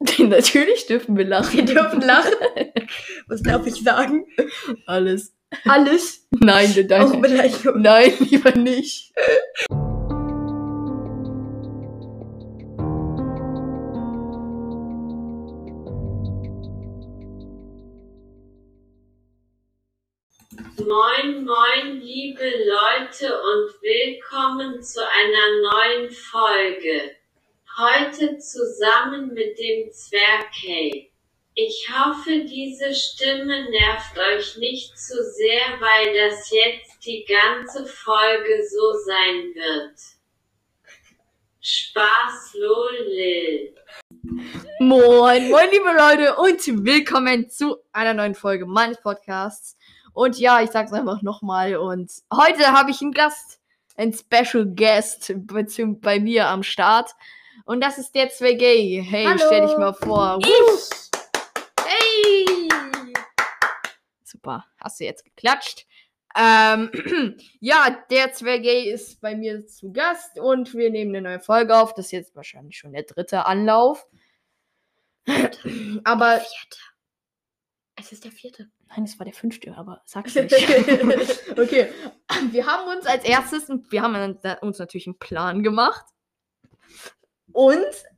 Natürlich dürfen wir lachen. Wir dürfen lachen. Was darf ich sagen? Alles. Alles. Nein, nein, Auch nein. Beleidigung. Nein, lieber nicht. Moin, moin, liebe Leute und willkommen zu einer neuen Folge. Heute zusammen mit dem Zwergkay. Ich hoffe, diese Stimme nervt euch nicht zu sehr, weil das jetzt die ganze Folge so sein wird. Spaß, lol. Moin, moin, liebe Leute und willkommen zu einer neuen Folge meines Podcasts. Und ja, ich sag's einfach nochmal. Und heute habe ich einen Gast, einen Special Guest bei mir am Start. Und das ist der 2Gay. Hey, Hallo. stell dich mal vor. Ich. Hey. Super, hast du jetzt geklatscht. Ähm, ja, der 2Gay ist bei mir zu Gast und wir nehmen eine neue Folge auf. Das ist jetzt wahrscheinlich schon der dritte Anlauf. Aber Es ist der vierte. Nein, es war der fünfte, aber sag's nicht. okay. Wir haben uns als erstes, wir haben uns natürlich einen Plan gemacht. Und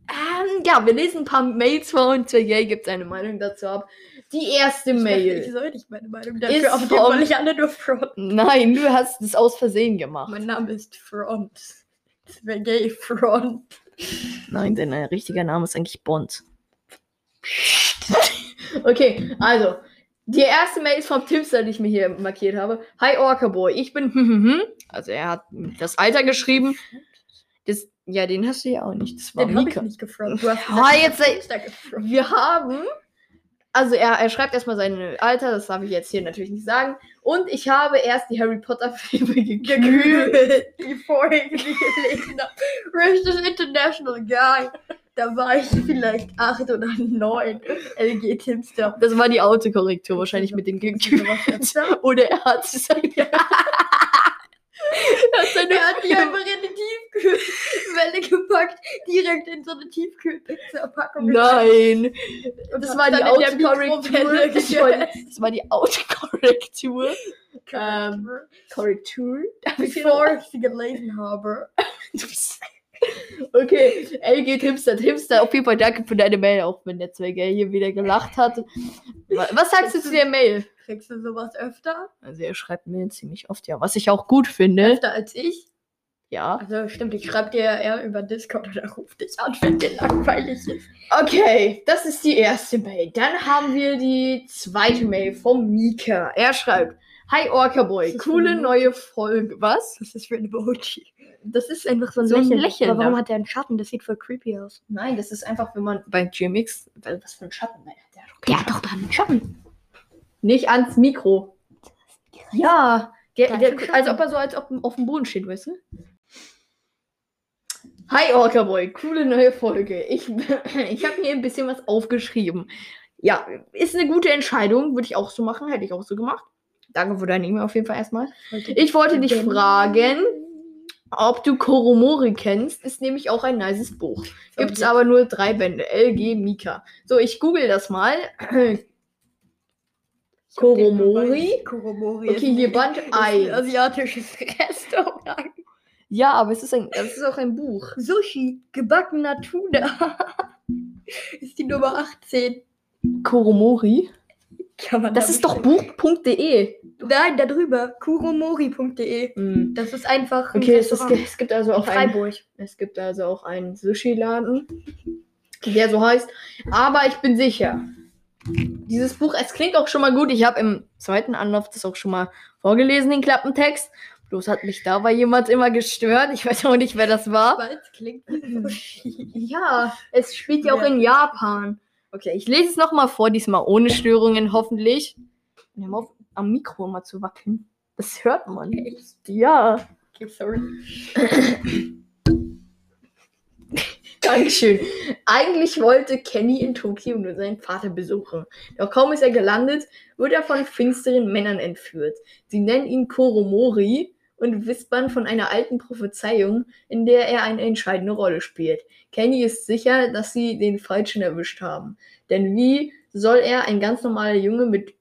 ähm, ja, wir lesen ein paar Mails vor und Yay gibt seine Meinung dazu ab. Die erste Ich Mail. soll nicht meine Meinung Ist dafür aufgeben, vom- weil ich alle nur Front. Nein, du hast es aus Versehen gemacht. Mein Name ist Front. Gay Front. Nein, sein äh, richtiger Name ist eigentlich Bond. okay, also. Die erste Mail ist vom Tipster, die ich mir hier markiert habe. Hi Orca Boy, ich bin. Also er hat das Alter geschrieben. Das, ja, den hast du ja auch nicht. Das war Den habe ich nicht gefront. Du hast Ah, gesagt, jetzt ich hab sei- Insta gefront. Wir haben. Also er, er schreibt erstmal sein Alter, das darf ich jetzt hier natürlich nicht sagen. Und ich habe erst die Harry Potter Filme gekühlt. bevor ich sie gelesen habe. Richtig International Guy. Da war ich vielleicht acht oder neun. LG Timster. Das war die Autokorrektur, wahrscheinlich mit den gekühlt. Oder er hat seine. er seine Er hat die einfach in die Tiefkühlwelle gepackt, direkt in so eine Tiefkühlpizza-Packung. Nein, Und das war die Autokorrektur. Das war die, gegessen. das war die Autokorrektur. Ähm, Korrektur. Bevor ich sie gelesen habe. Okay, LG Timster, Timster, auf jeden Fall danke für deine Mail, auch wenn der Zweige hier wieder gelacht hat. Wa- Was sagst du zu der Mail? Kriegst du sowas öfter? Also er schreibt Mail ziemlich oft, ja, was ich auch gut finde. Öfter als ich? Ja. Also stimmt, ich schreibe dir ja eher über Discord oder ruf dich an, wenn dir langweilig ist. Okay, das ist die erste Mail. Dann haben wir die zweite Mail vom Mika. Er schreibt, Hi Orca Boy, coole neue Folge. Was? Was ist das für ein Emoji? Das ist einfach so ein So ein Lächeln. Lächeln. Aber Warum warum hat der einen Schatten? Das sieht voll creepy aus. Nein, das ist einfach, wenn man bei GMX. Was für ein Schatten? Nein, der hat doch Der hat doch da einen Schatten. Nicht ans Mikro. Ja, der, Der als ob er so als ob auf dem Boden steht, weißt du? Hi Orca Boy, coole neue Folge. Ich, ich habe mir ein bisschen was aufgeschrieben. Ja, ist eine gute Entscheidung, würde ich auch so machen, hätte ich auch so gemacht. Danke für deine E-Mail auf jeden Fall erstmal. Ich wollte dich fragen, ob du Koromori kennst. Ist nämlich auch ein nices Buch. Gibt's Okay. aber nur drei Bände. LG Mika. So, ich google das mal. Koromori? Koromori. Okay, hier Band ist ein 1. asiatisches Restaurant. Ja, aber es ist, ein, es ist auch ein Buch. Sushi, gebackener Tuna. ist die Nummer 18. Koromori? Kann man Das da ist doch buch.de. Nein, da drüber. kuromori.de. Hm. Das ist einfach. ein Okay, es, ist, es gibt also auch ein, Freiburg. es gibt also auch einen Sushi-Laden, der so heißt. Aber ich bin sicher, dieses Buch, es klingt auch schon mal gut. Ich habe im zweiten Anlauf das auch schon mal vorgelesen, den Klappentext. Bloß hat mich dabei jemand immer gestört. Ich weiß auch nicht, wer das war. Ja, es spielt ja auch in Japan. Okay, ich lese es nochmal vor, diesmal ohne Störungen, hoffentlich. Wir haben auf, am Mikro mal zu wackeln. Das hört man. Ja. Okay, sorry. Dankeschön. Eigentlich wollte Kenny in Tokio nur seinen Vater besuchen. Doch kaum ist er gelandet, wird er von finsteren Männern entführt. Sie nennen ihn Koromori und wispern von einer alten Prophezeiung, in der er eine entscheidende Rolle spielt. Kenny ist sicher, dass sie den Falschen erwischt haben. Denn wie soll er, ein ganz normaler Junge, mit,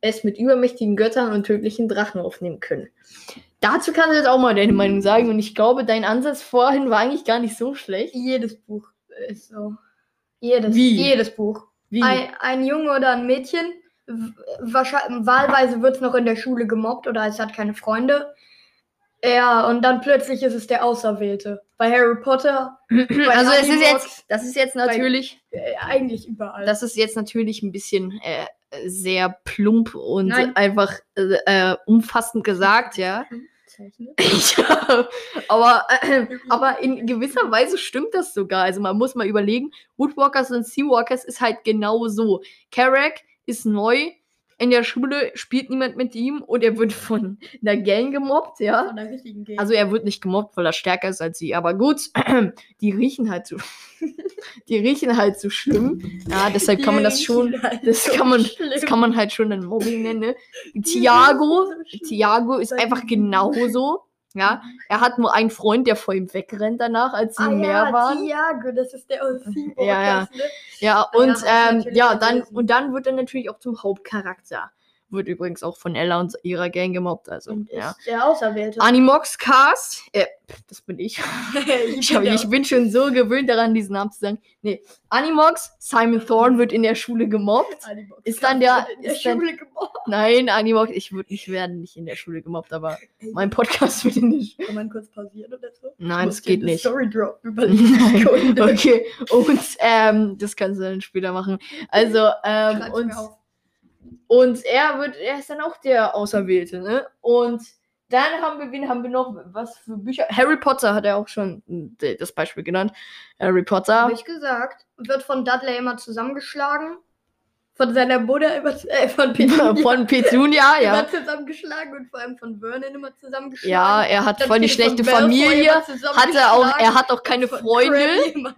es mit übermächtigen Göttern und tödlichen Drachen aufnehmen können? Dazu kannst du jetzt auch mal deine Meinung sagen. Und ich glaube, dein Ansatz vorhin war eigentlich gar nicht so schlecht. Jedes Buch ist so. Jedes, Wie? jedes Buch. Wie? Ein, ein Junge oder ein Mädchen, wahrscheinlich, wahlweise wird es noch in der Schule gemobbt oder es hat keine Freunde. Ja, und dann plötzlich ist es der Auserwählte. Bei Harry Potter, bei also es ist jetzt, das ist jetzt natürlich, äh, eigentlich überall. das ist jetzt natürlich ein bisschen äh, sehr plump und Nein. einfach äh, äh, umfassend gesagt, ja. Ja. Aber, aber in gewisser Weise stimmt das sogar. Also man muss mal überlegen, Woodwalkers und Seawalkers ist halt genau so. Carrack ist neu. In der Schule spielt niemand mit ihm und er wird von einer Gang gemobbt, ja. Von der richtigen Gegend. Also er wird nicht gemobbt, weil er stärker ist als sie. Aber gut, die riechen halt so. die riechen halt so schlimm. Ja, deshalb kann man das schon. Das kann man, das kann man halt schon ein Mobbing nennen. Ne? Tiago, Tiago ist einfach genauso. Ja, er hat nur einen Freund, der vor ihm wegrennt danach, als sie ah, mehr ja, waren. Tiago, das ist der Seawalkers, Ja, ja. Ne? Ja, Ah, und ja, ich ähm, ja, dann und dann wird er natürlich auch zum Hauptcharakter. Wird übrigens auch von Ella und ihrer Gang gemobbt. Also, Und ja. ist der Auserwählte. Animox Cast, äh, das bin ich. Ich, hab, bin ich bin schon so gewöhnt daran, diesen Namen zu sagen. Nee, Animox, Simon Thorne wird in der Schule gemobbt. Animox Ist dann der- in der ist dann- Schule gemobbt. Nein, Animox, ich würde nicht werden, nicht in der Schule gemobbt, aber mein Podcast wird in der Schule. Kann man kurz pausieren oder so? Nein, das Muss geht nicht. Story drop überlegen. Okay, und ähm, das kannst du dann später machen. Also, ähm, und. Und er wird, er ist dann auch der Auserwählte, ne? Und dann haben wir, wen haben wir noch? Was für Bücher? Harry Potter hat er auch schon äh, das Beispiel genannt. Harry Potter. Hab ich gesagt. Wird von Dudley immer zusammengeschlagen. Von seiner Mutter immer, äh, von Petunia Von Petunia, ja. immer zusammengeschlagen und vor allem von Vernon immer zusammengeschlagen. Ja, er hat Dann voll die schlechte Familie. immer Hat er auch, er hat auch keine Freunde.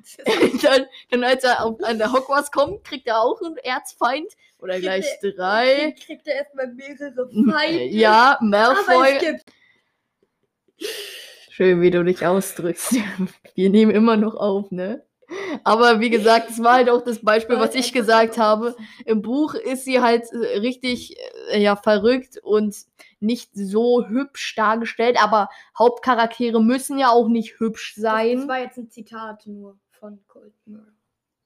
Dann, dann, als er auf, an der Hogwarts kommt, kriegt er auch einen Erzfeind. Oder Kriegt gleich er- drei. Kriegt er erstmal mehrere Feinde. Ja, Malfoy. Schön, wie du dich ausdrückst. Wir nehmen immer noch auf, ne? Aber wie gesagt, es war halt auch das Beispiel, was ich gesagt habe. Im Buch ist sie halt äh, richtig äh, ja, verrückt und nicht so hübsch dargestellt, aber Hauptcharaktere müssen ja auch nicht hübsch Das sein. war jetzt ein Zitat nur von Colt Murray.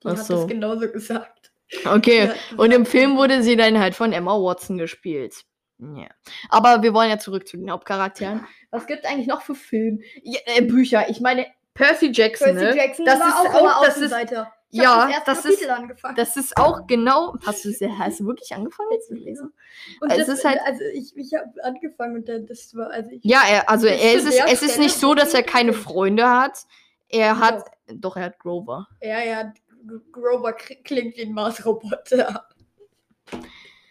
Die Ach hat so. das genauso gesagt. Okay. Und im. Film wurde sie dann halt von Emma Watson gespielt. Ja. Aber wir wollen ja zurück zu den Hauptcharakteren. Was gibt eigentlich noch für Filme? Ja, äh, Bücher. Ich meine, Percy Jackson, Percy ne? Jackson das war ist auch, auch- immer das ist- ja, das das ist- angefangen. Das ist auch genau. Hast du, es- hast du wirklich angefangen jetzt zu lesen? Und es das, ist halt- also ich, ich habe angefangen und dann, das war, also ich, Ja, er, also er, es, ist, der es ist nicht so, dass er keine. Freunde hat. Er hat. Doch, er hat Grover. ja, ja, G- Grover klingt wie ein Mars-Roboter.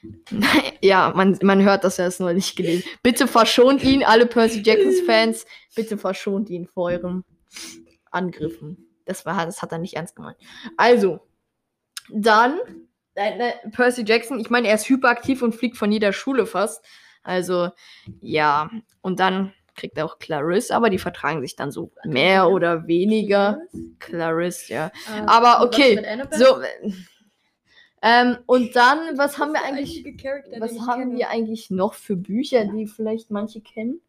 ja, man, man hört, dass er es nur nicht gelesen Bitte verschont ihn, alle Percy Jackson-Fans. Bitte verschont ihn vor euren Angriffen. Das, war, das hat er nicht ernst gemeint. Also, dann äh, äh, Percy Jackson. Ich meine, er ist hyperaktiv und fliegt von jeder Schule fast. Also, ja. Und dann kriegt er auch Clarisse, aber die vertragen sich dann so mehr oder weniger. Clarisse, ja. Äh, Aber okay? So. äh, Ähm, und dann, was haben wir eigentlich. Was haben wir eigentlich noch für Bücher, die vielleicht manche kennen?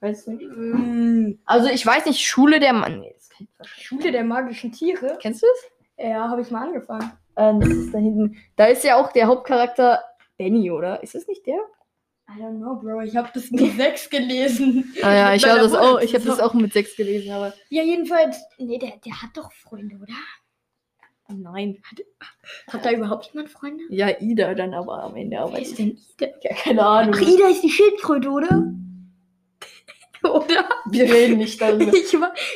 Weiß nicht. Mm, Also ich weiß nicht, Schule der Mann. Nee, das kennt Schule der magischen Tiere? Kennst du es? Ja, habe ich mal angefangen. Ähm, das ist da hinten. Da ist ja auch der Hauptcharakter Benny, oder? Ist das nicht der? I don't know, Bro. Ich habe das mit sechs gelesen. Ah ja, ich habe das auch. Ich habe das auch mit sechs gelesen, aber Ja, jedenfalls. Nee, der, der hat doch Freunde, oder? nein. Hat da überhaupt jemand Freunde? Ja, Ida dann aber am Ende. Aber Wer ist denn Ida? ja, keine Ahnung. Ach, Ida ist die Schildkröte, oder? oder? Wir reden nicht darüber. Ich,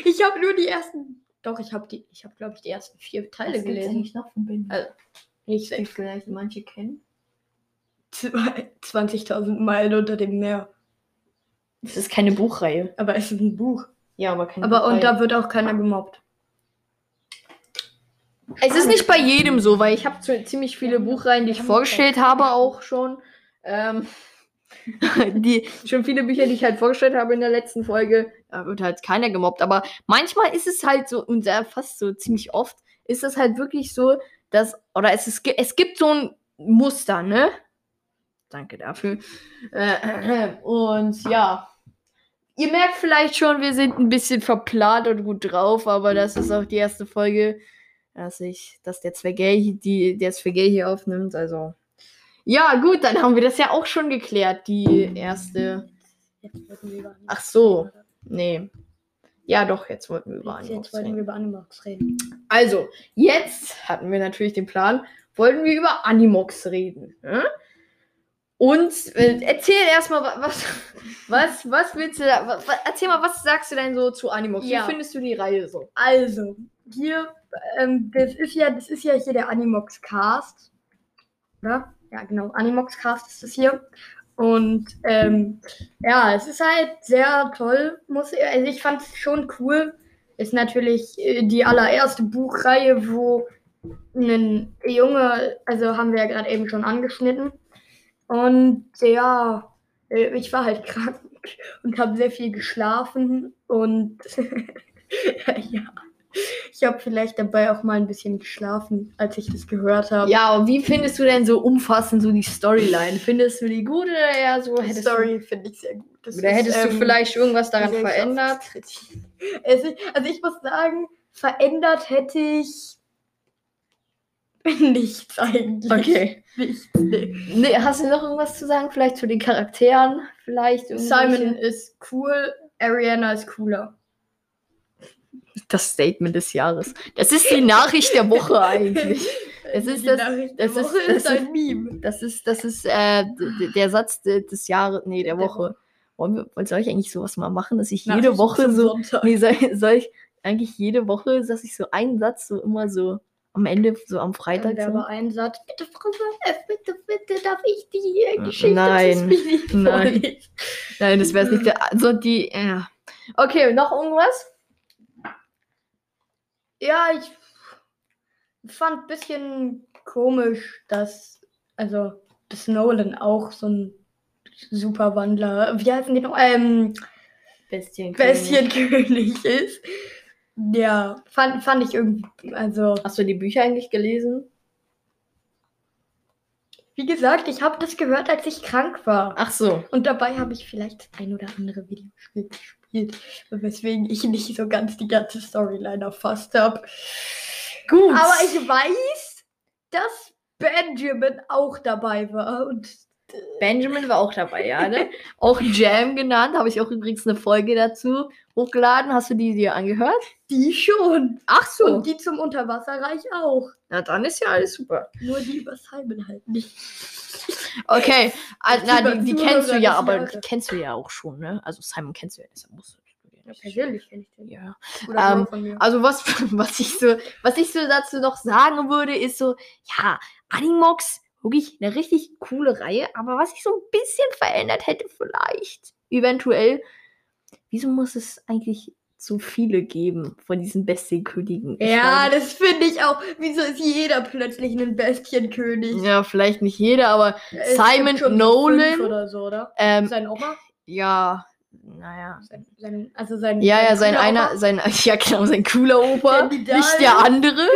ich habe nur die ersten. Doch, ich habe die. Ich habe, glaube ich, die ersten vier Teile Was gelesen. eigentlich noch von Benny? Also, Ich denke vielleicht manche kennen. Zwei- 20.000 Meilen unter dem Meer. Das ist keine Buchreihe. Aber es ist ein Buch. Ja, aber keine Aber und Buchreihe. da wird auch keiner gemobbt. Es ist nicht bei jedem so, weil ich habe ziemlich viele Buchreihen, die ich vorgestellt habe, auch schon. Ähm, die schon viele Bücher, die ich halt vorgestellt habe in der letzten Folge, da wird halt keiner gemobbt. Aber manchmal ist es halt so, und sehr fast so ziemlich oft, ist es halt wirklich so, dass, oder es, ist, es gibt so ein Muster, ne? Danke dafür. Äh, und ja. Ihr merkt vielleicht schon, wir sind ein bisschen verplant und gut drauf, aber das ist auch die erste Folge, dass ich, dass der Zwergay, die, der Zwergay hier aufnimmt. Also. Ja, gut, dann haben wir das ja auch schon geklärt, die erste. Ach so. Nee. Ja, doch, jetzt wollten wir über Jetzt Animox wollten reden. wir über Animax reden. Also, jetzt hatten wir natürlich den Plan, wollten wir über Animox reden. Ne? Und äh, erzähl erstmal, wa- was, was, was willst du da, wa, wa, erzähl mal, was sagst du denn so zu Animox? Ja. Wie findest du die Reihe so? Also, hier, ähm, das ist ja, das ist ja hier der Animox Cast. Oder? Ja, genau, Animox Cast ist das hier. Und ähm, ja, es ist halt sehr toll, muss ich, also ich fand es schon cool. Ist natürlich äh, die allererste Buchreihe, wo ein Junge, also haben wir ja gerade eben schon angeschnitten. Und ja, äh, ich war halt krank und habe sehr viel geschlafen und ja, ich habe vielleicht dabei auch mal ein bisschen geschlafen, als ich das gehört habe. Ja, und wie findest du denn so umfassend so die Storyline? Findest du die gut oder eher so die hättest Story finde ich sehr gut. Das du, oder ist, hättest du ähm, vielleicht irgendwas daran verändert? Ist, also ich muss sagen, verändert hätte ich nichts eigentlich. Okay. Nichts, nee. Nee, hast du noch irgendwas zu sagen? Vielleicht zu den Charakteren? Vielleicht Simon ist cool, Ariana ist cooler. Das Statement des Jahres. Das ist die Nachricht der Woche eigentlich. Es ist Die das- das der ist- Woche das ist ein Meme. Das ist, das ist äh, der Satz de- des Jahres, nee, der Woche. Wollen wir, soll ich eigentlich sowas mal machen, dass ich jede Woche so, nee, soll, soll ich eigentlich jede Woche, dass ich so einen Satz so immer so am Ende, so am Freitag wäre so. aber ein Satz. Bitte, Frau F, bitte, bitte, darf ich die äh, Geschichte Hm, Nein, nein. Nein, das wäre nicht der, also die, ja. Okay, noch irgendwas? Ja, ich fand ein bisschen komisch, dass, also, dass Nolan auch so ein Superwandler, wie heißen die noch? Ähm, Bestien. Bestienkönig ist. Ja, fand, fand ich irgendwie, also, Hast du die Bücher eigentlich gelesen? wie gesagt, ich habe das gehört, als ich krank war. Ach so. Und dabei habe ich vielleicht ein oder andere Videospiel gespielt, weswegen ich nicht so ganz die ganze Storyline erfasst habe. Gut. Aber ich weiß, dass Benjamin auch dabei war. Und Benjamin war auch dabei, ja, ne? auch Jam genannt, habe ich auch übrigens eine Folge dazu hochgeladen. Hast du die dir angehört? die schon. Ach so. Und die zum Unterwasserreich auch. Na, dann ist ja alles super. Nur die über Simon halt nicht. Okay, ah, na, die, die kennst du ja, aber die kennst du ja auch schon, ne? Also Simon kennst du ja, deshalb musst du ja persönlich kenne ich den. Ja. Oder Ähm, nur von mir. Also was, was ich so, was ich so dazu noch sagen würde, ist so, ja, Animox, wirklich eine richtig coole Reihe, aber was ich so ein bisschen verändert hätte, vielleicht, eventuell, wieso muss es eigentlich so viele geben von diesen Bestienkönigen? Ich Ja, weiß das finde ich auch. Wieso ist jeder plötzlich ein Bestienkönig? ja, vielleicht nicht jeder, aber Es Simon Nolan, Oder so, oder? ähm, Sein Oma? ja, naja. Sein, sein, also sein. Ja, ja, sein einer, Opa? sein, ja genau, sein cooler Opa, Kandidat. nicht der andere.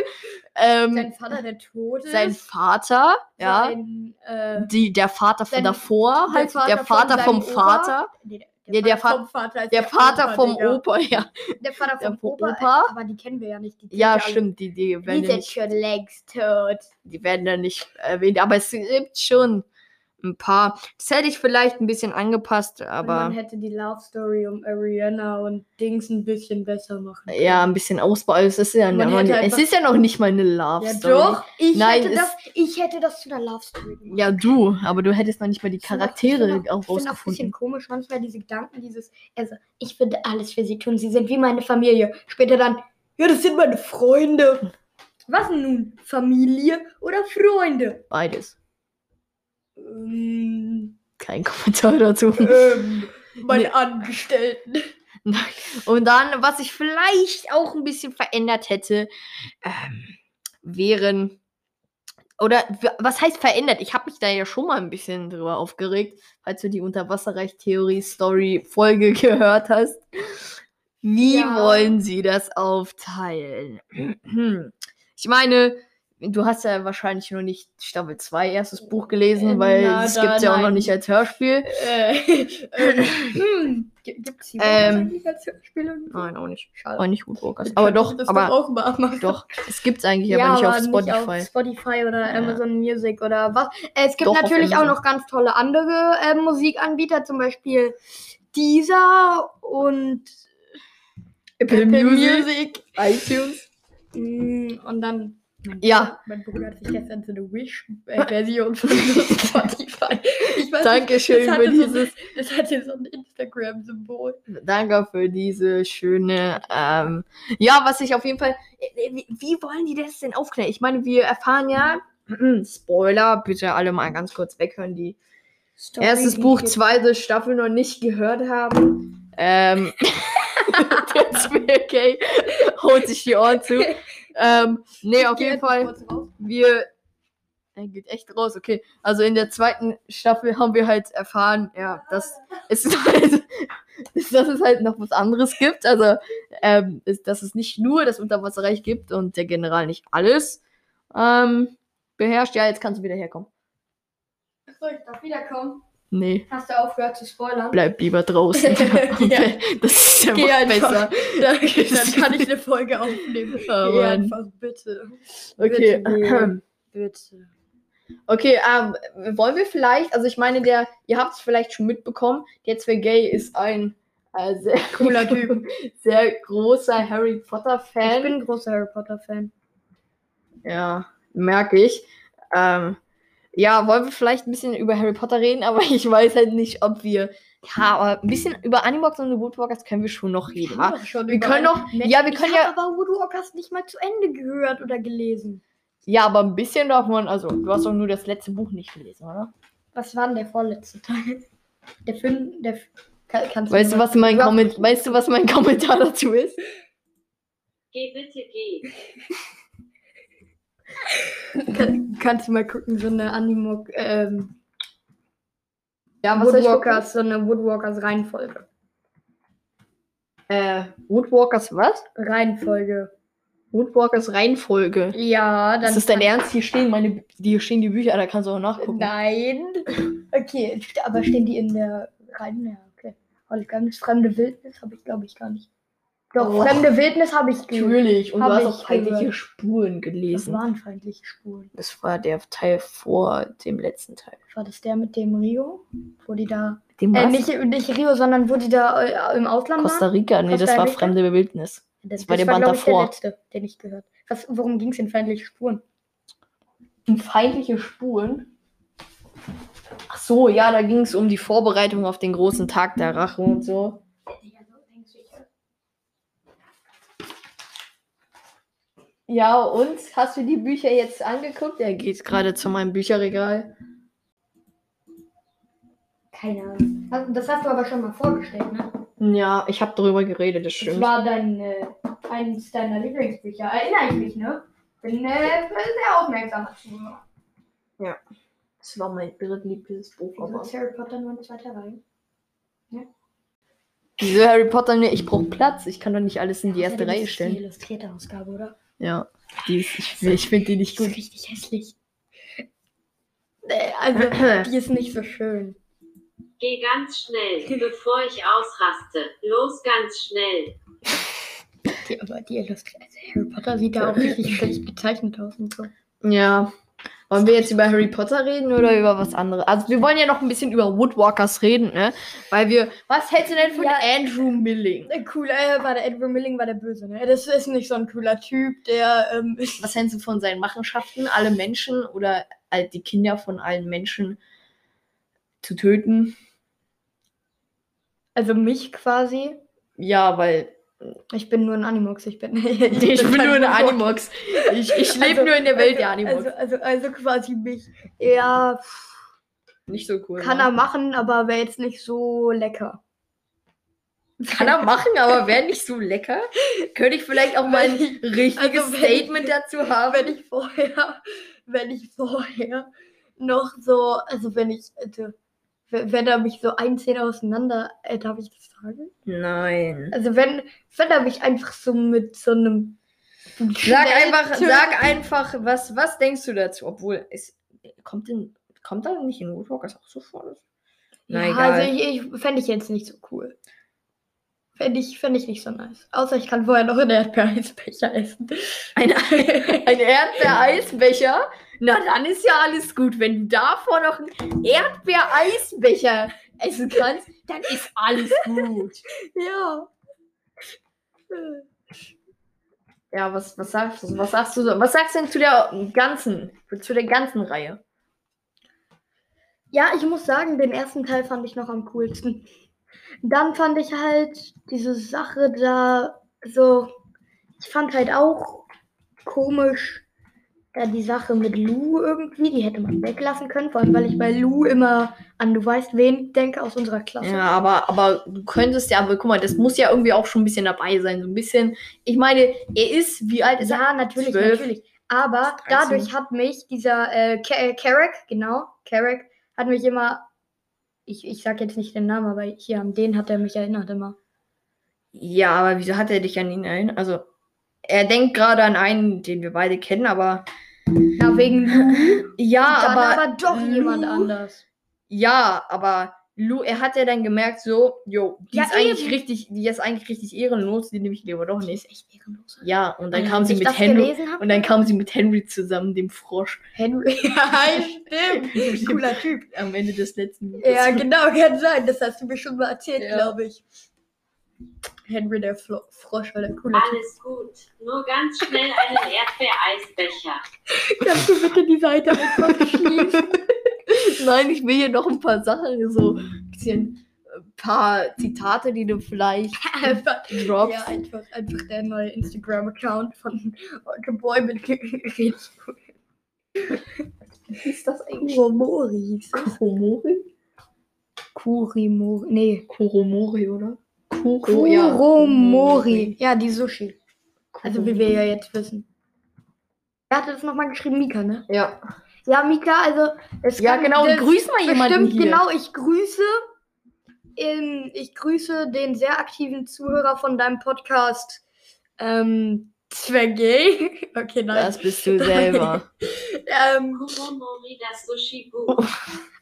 Ähm, Sein Vater, der tot ist. sein Vater, ja, Sein, äh, die, der Vater von davor, der halt, Vater der Vater vom. Vater, nee, der, Ja, der Vater vom Vater der Vater Opa, vom Digga. Opa, ja. Der Vater Der vom vom Opa. Opa. Aber die kennen wir ja nicht. Die Ja, stimmt, die, die, Die werden ja sind nicht, schon längst tot. die werden da nicht erwähnt, aber es gibt schon ein paar. Das hätte ich vielleicht ein bisschen angepasst, Aber aber man hätte die Love Story um Ariana und Dings ein bisschen besser machen können. ja, ein bisschen Ausbau. Es ist ja, Man es ist ja noch nicht mal eine Love Ja, Story. doch. Ich, Nein, hätte das, ich hätte das zu einer Love Story gemacht. Ja, du, aber du hättest noch nicht mal die Ich find auch- Charaktere ich auch- auch Ich finde auch ein bisschen rausgefunden. komisch manchmal diese Gedanken, dieses, also ich würde alles für sie tun, sie sind wie meine Familie. Später dann, ja, das sind meine Freunde. Was nun? Familie oder Freunde? Beides. Ähm, Kein Kommentar dazu. ähm, meine Nee. Angestellten. Und dann, was ich vielleicht auch ein bisschen verändert hätte, ähm, wären Oder was heißt verändert? Ich habe mich da ja schon mal ein bisschen drüber aufgeregt, falls du die Unterwasserreich-Theorie-Story-Folge gehört hast. Wie Ja. wollen sie das aufteilen? Ich meine, du hast ja wahrscheinlich noch nicht Staffel 2 erstes Buch gelesen, Äh, weil es gibt ja auch noch nicht als Hörspiel. Äh, ähm, Gibt es die Ähm, eigentlich als Hörspiel? Nein, auch nicht. Schade. Auch nicht. Aber doch, das aber auch mal machen. doch. Es gibt's eigentlich, aber nicht auf Spotify. auf Spotify oder Ja. Amazon Music oder was. Äh, Es gibt Doch, natürlich auch noch ganz tolle andere äh, Musikanbieter, zum Beispiel dieser und Apple, Music. iTunes. Mm, Und dann. Mein Ja. Mein Bruder hat sich gestern so eine Wish-Version von Spotify. Ich weiß Dankeschön nicht, für hatte so- dieses, Das hat hier so ein Instagram-Symbol. danke für diese schöne, ähm, ja, was ich auf jeden Fall, äh, wie, wie wollen die das denn aufklären? Ich meine, wir erfahren ja, Spoiler, bitte alle mal ganz kurz weghören, die erstes Buch, zweite Staffel noch nicht gehört haben. Ähm, der Zwergay holt sich die Ohren zu. Ähm, nee, auf jeden Fall. wir. Er geht echt raus, okay. Also in der zweiten Staffel haben wir halt erfahren, ja, dass es halt, dass es halt noch was anderes gibt. Also, ähm, dass es nicht nur das Unterwasserreich gibt und der General nicht alles ähm, beherrscht. Ja, jetzt kannst du wieder herkommen. So, ich darf wiederkommen. Nee, Hast du aufgehört zu spoilern? bleib lieber draußen. Ja. Das ist ja Geh einfach. besser. Dann, dann kann ich eine Folge aufnehmen. Oh, Geh Mann. einfach, bitte. Okay. Bitte, geh. Bitte. Okay, ähm, wollen wir vielleicht, also ich meine, der, ihr habt es vielleicht schon mitbekommen, der Gay ist ein äh, sehr Cooler Typ. sehr großer Harry Potter Ich Fan. bin ein großer Harry Potter-Fan. Ja, merke ich. Ähm, ja, wollen wir vielleicht ein bisschen über Harry Potter reden, aber ich weiß halt nicht, ob wir. Ja, aber ein bisschen über Animox und The Woodwalkers können wir schon noch reden. wa? Wir können doch. Ja, wir können ich ja. aber Woodwalkers nicht mal zu Ende gehört oder gelesen. Ja, aber ein bisschen darf man. Also, du hast doch nur das letzte Buch nicht gelesen, oder? Was war denn der vorletzte Teil? Der Film, der. F- Kann, Weißt du, was mein Ja. Komment weißt du, was mein Kommentar dazu ist? Geh bitte, geh. Kann, kannst du mal gucken, so eine Animo. Ähm, Ja, ich Woodwalkers, so eine Woodwalkers Reihenfolge. Äh, Woodwalkers was? Reihenfolge. Woodwalkers Reihenfolge. Ja, dann. Das ist dein Ernst? Hier stehen meine, hier stehen die Bücher, da kannst du auch nachgucken. Nein. Okay, aber stehen die in der Reihen? Ja, okay. Holgems fremde Wildnis habe ich, glaube ich, gar nicht. Doch, Oh. fremde Wildnis habe ich gelesen. Natürlich. Und Hab du hast auch feindliche gehört. Spuren Das gelesen. waren feindliche Spuren. Das war der Teil vor dem letzten Teil. War das der mit dem Rio? Wo die da. Dem Äh, nicht, nicht Rio, sondern wo die da äh, im Ausland Costa waren? Rica. Nee, das Costa war Rica? fremde Wildnis. Das, war der Band glaub ich, davor. der letzte, den ich gehört. Was, worum ging es in feindliche Spuren? Und feindliche Spuren? Ach so, ja, da ging es um die Vorbereitung auf den großen Tag der Rache und so. Ja, und? Hast du die Bücher jetzt angeguckt? Er geht gerade zu meinem Bücherregal. Keine Ahnung. Also, Das hast du aber schon mal vorgestellt, ne? Ja, ich habe darüber geredet, das Das stimmt. war dein, äh, eines deiner Lieblingsbücher. Erinnere ich mich, ne? Bin äh, sehr aufmerksam Zuhörer. Das war mein drittliebstes Buch. Aber. ist Harry Potter nur in zweiter Reihe? Wieso Harry Potter? Nee, ich brauche Platz. Ich kann doch nicht alles in die erste Reihe ist es Die stellen. illustrierte Ausgabe, oder? Ja, die ist, ich, ich finde die nicht Die ist gut. richtig hässlich. Also, die ist nicht so schön. Geh ganz schnell, bevor ich ausraste. Los ganz schnell. Die, aber die illustrierte. Also Harry Potter sieht da auch richtig schlecht gezeichnet aus und so. Ja. Wollen wir jetzt über Harry Potter reden oder über was anderes? Also wir wollen ja noch ein bisschen über Woodwalkers reden, ne? Weil wir. Was hältst du denn von Ja. Andrew Milling? Äh, Cool, äh, war der Edward Milling war der Böse, ne? Das ist nicht so ein cooler Typ, der, ähm, Was hältst du von seinen Machenschaften, alle Menschen oder halt die Kinder von allen Menschen zu töten? also mich quasi. Ja, weil Ich bin nur ein Animox, ich bin. ich bin nur Woodwalker. Animox. Ich, ich lebe Also- nur in der Welt also, der Animox. Also, also, also quasi mich. Ja, nicht so cool. kann ne? er machen, aber wäre jetzt nicht so lecker. Kann er machen, aber wäre nicht so lecker. Könnte ich vielleicht auch mal ein richtiges also wenn ich- Statement dazu haben. Wenn ich vorher, wenn ich vorher noch so, also wenn ich, also, wenn er mich so ein Zehn auseinander, äh, darf ich das sagen? Nein. Also wenn, wenn er mich einfach so mit so einem Sag einfach, sag einfach, was, was denkst du dazu? Obwohl, es kommt, in, kommt da nicht in Woodwalkers auch so vor? Na ja, egal. also ich, ich fände ich jetzt nicht so cool. Fände ich, fänd ich nicht so nice. Außer ich kann vorher noch einen Erdbeereisbecher essen. Ein, ein Erdbeereisbecher? Na, dann ist ja alles gut. Wenn du davor noch einen Erdbeereisbecher essen kannst, dann ist alles gut. ja. Ja, was, was sagst du? Was sagst du so? Was sagst du denn zu der ganzen, zu der ganzen Reihe? Ja, ich muss sagen, den ersten Teil fand ich noch am coolsten. Dann fand ich halt diese Sache da so. Ich fand halt auch komisch, da die Sache mit Lou irgendwie, die hätte man weglassen können, vor allem weil ich bei Lou immer an du weißt wen denke aus unserer Klasse. Ja, aber, aber du könntest ja, aber guck mal, das muss ja irgendwie auch schon ein bisschen dabei sein. So ein bisschen. Ich meine, er ist, wie alt ist er? Ja, natürlich, Zwölf. natürlich. Aber 13. dadurch hat mich dieser äh, äh, Carrick, genau, Carrick, hat mich immer, ich, ich sag jetzt nicht den Namen, aber hier an den hat er mich erinnert immer. Ja, aber wieso hat er dich an ihn erinnert? Also, er denkt gerade an einen, den wir beide kennen, aber. Na, wegen Lou, Ja, dann aber. aber, doch jemand Lou- anders. Ja, aber Lu, er hat ja dann gemerkt, so, jo, die Ja, ist eigentlich eben. richtig, die ist eigentlich richtig ehrenlos, die nehme ich lieber doch nicht. echt ehrenlos. Ja, und dann Als kam sie mit Henry. Und dann kam sie mit Henry zusammen, dem Frosch. Henry. ja, stimmt. Cooler Typ. Am Ende des letzten Buches. Ja, genau, kann sein. Das hast du mir schon mal erzählt, Ja. glaube ich. Henry der Flo Frosch war der coole Typ. Alles gut. Nur ganz schnell einen Erdbeereisbecher. Kannst du bitte die Seite einfach schließen? Nein, ich will hier noch ein paar Sachen, so ein bisschen, ein paar Zitate, die du vielleicht Einfach droppst. Ja, einfach, einfach der neue Instagram-Account von The Boy mit ist das eigentlich? Kuromori hieß es. Kuromori? Kurimori. Nee. Kuromori, oder? Kuro, Kuromori. Ja, die Sushi. Also wie wir ja jetzt wissen. Wer hatte das nochmal geschrieben? Mika, ne? Ja. Ja, Mika, also es Ja, kann- genau, das- grüß mal jemanden Bestimmt, hier. genau, ich grüße. Ähm, ich grüße den sehr aktiven Zuhörer von deinem Podcast. Ähm, Zwergay. Okay, nein. Das bist du selber. ähm,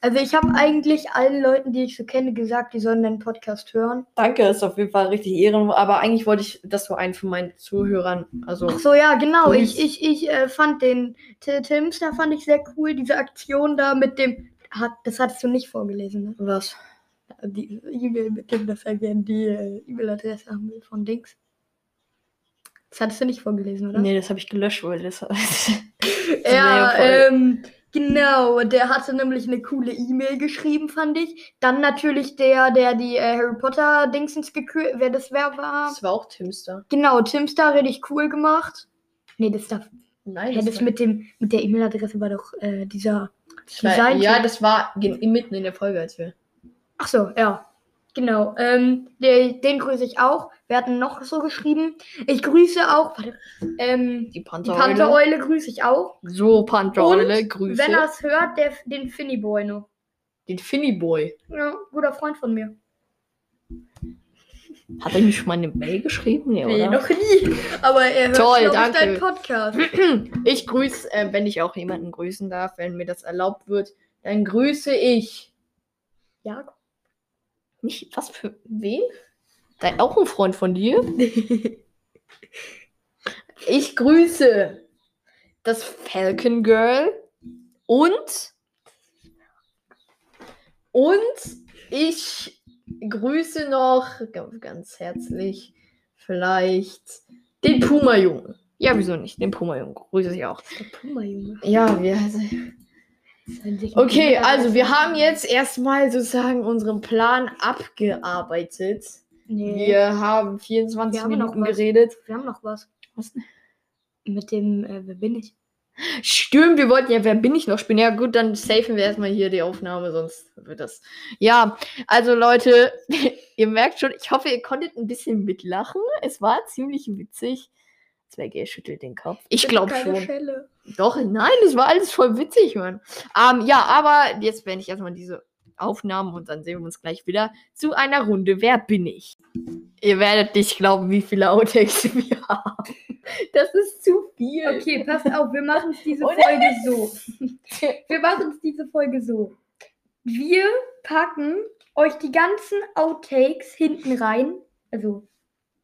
also ich habe eigentlich allen Leuten, die ich so kenne, gesagt, die sollen den Podcast hören. Danke, ist auf jeden Fall richtig ehren. Aber eigentlich wollte ich das so einen von meinen Zuhörern. Also, Ach so, ja, genau. Ich, ich, ich äh, fand den T- Timster fand ich sehr cool. Diese Aktion da mit dem. Hat, das hattest du nicht vorgelesen, ne? was? Die E-Mail mit dem, dass er gerne die äh, E-Mail-Adresse haben will von Dings. Das hattest du nicht vorgelesen, oder? Nee, das habe ich gelöscht, weil das. Ja, voll. ähm, genau. Der hatte nämlich eine coole E-Mail geschrieben, fand ich. Dann natürlich der, der die äh, Harry Potter Dingsens gekürt, wer das wer war. das war auch Timster. Genau, Timstar richtig cool gemacht. Nee, das darf. Nein, Ja, das war- mit dem mit der E-Mail-Adresse war doch äh, dieser das war, Design. Ja, das war mitten in der Folge, als wir. Ach so, ja. Genau. Ähm, der, den grüße ich auch. Wir hatten noch so geschrieben. Ich grüße auch. Warte, ähm, Die die Pantheroile. Panthereule grüße ich auch. So, Pantheroile, Und Grüße. Wenn er es hört, der, den Finny Boy noch. Den Finny Boy. Ja, guter Freund von mir. Hat er mir schon mal eine Mail geschrieben? Nee, Nee, oder? noch nie. Aber er hört, Toll, danke. deinen Podcast. Ich grüße, äh, wenn ich auch jemanden grüßen darf, wenn mir das erlaubt wird, dann grüße ich. Ja. Nicht, was für wen? Dein, auch ein Freund von dir? Ich grüße das Falcon Girl und und ich grüße noch ganz, herzlich vielleicht den Puma Jungen. Ja, wieso nicht? Den Puma Jungen grüße ich auch. Der Puma, Junge. Ja, wir Okay, also wir haben jetzt erstmal sozusagen unseren Plan abgearbeitet. Nee, Wir haben 24 Wir haben Minuten geredet. wir haben noch was. Was denn? Mit dem, äh, wer bin ich? Stimmt, wir wollten ja, wer bin ich noch spielen? Ja, gut, dann safen wir erstmal hier die Aufnahme, sonst wird das. Ja, also Leute, ihr merkt schon, ich hoffe, ihr konntet ein bisschen mitlachen. Es war ziemlich witzig. Zwerge schüttelt den Kopf. Ich glaube schon. Schelle. Doch, nein, das war alles voll witzig, Mann. Ähm, ja, aber jetzt beende ich erstmal diese Aufnahmen und dann sehen wir uns gleich wieder zu einer Runde. Wer bin ich? Ihr werdet nicht glauben, wie viele Outtakes wir haben. Das ist zu viel. Okay, passt auf, wir machen es diese Folge so. Wir machen es diese Folge so. Wir packen euch die ganzen Outtakes hinten rein. Also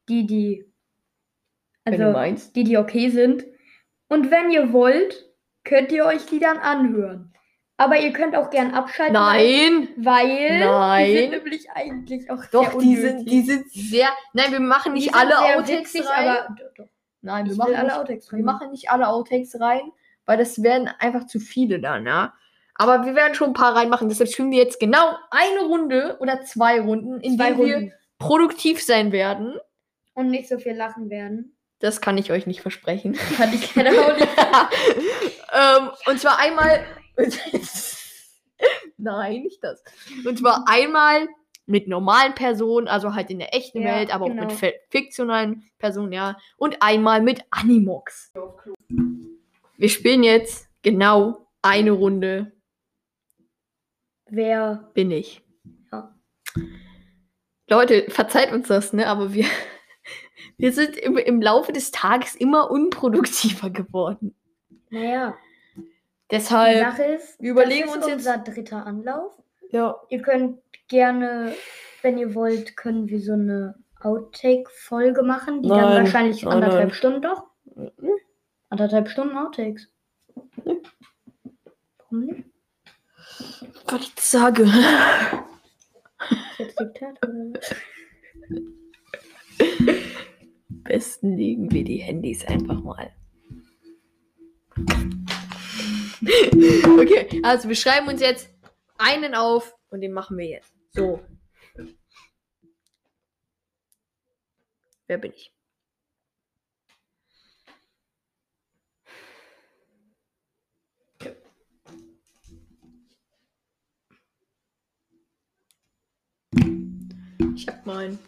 die, die. Also meinst. die, die okay sind. Und wenn ihr wollt, könnt ihr euch die dann anhören. Aber ihr könnt auch gern abschalten. Nein. Weil Nein. die sind nämlich eigentlich auch Doch, sehr die sind, die sind sehr. Nein, wir machen nicht alle Outtakes witzig, rein. aber doch, doch. Nein, wir Ich machen, alle Outtakes wir rein. machen nicht alle Outtakes rein, weil das wären einfach zu viele dann, ja. Aber wir werden schon ein paar reinmachen. Deshalb spielen wir jetzt genau eine Runde oder zwei Runden, in Zwei denen wir produktiv sein werden. Und nicht so viel lachen werden. Das kann ich euch nicht versprechen. Kann ich genau nicht. ähm, und zwar einmal. Nein, nicht das. Und zwar einmal mit normalen Personen, also halt in der echten Ja, Welt, aber auch genau. mit fi- fiktionalen Personen, ja. Und einmal mit Animox. Wir spielen jetzt genau eine Runde. Wer Bin ich. Ja. Leute, verzeiht uns das, ne? Aber wir, wir sind im, im Laufe des Tages immer unproduktiver geworden. Naja, die Deshalb. Sache ist, wir überlegen das uns ist jetzt- unser dritter Anlauf. Ja. Ihr könnt gerne, wenn ihr wollt, können wir so eine Outtake-Folge machen, die dann Nein, wahrscheinlich nein, anderthalb nein. Stunden doch. Anderthalb Stunden Outtakes. Warum nicht? Was ich sage. Ist jetzt Diktat oder? besten legen wir die Handys einfach mal. Okay, also wir schreiben uns jetzt einen auf und den machen wir jetzt. So. Wer bin ich? Ich hab meinen.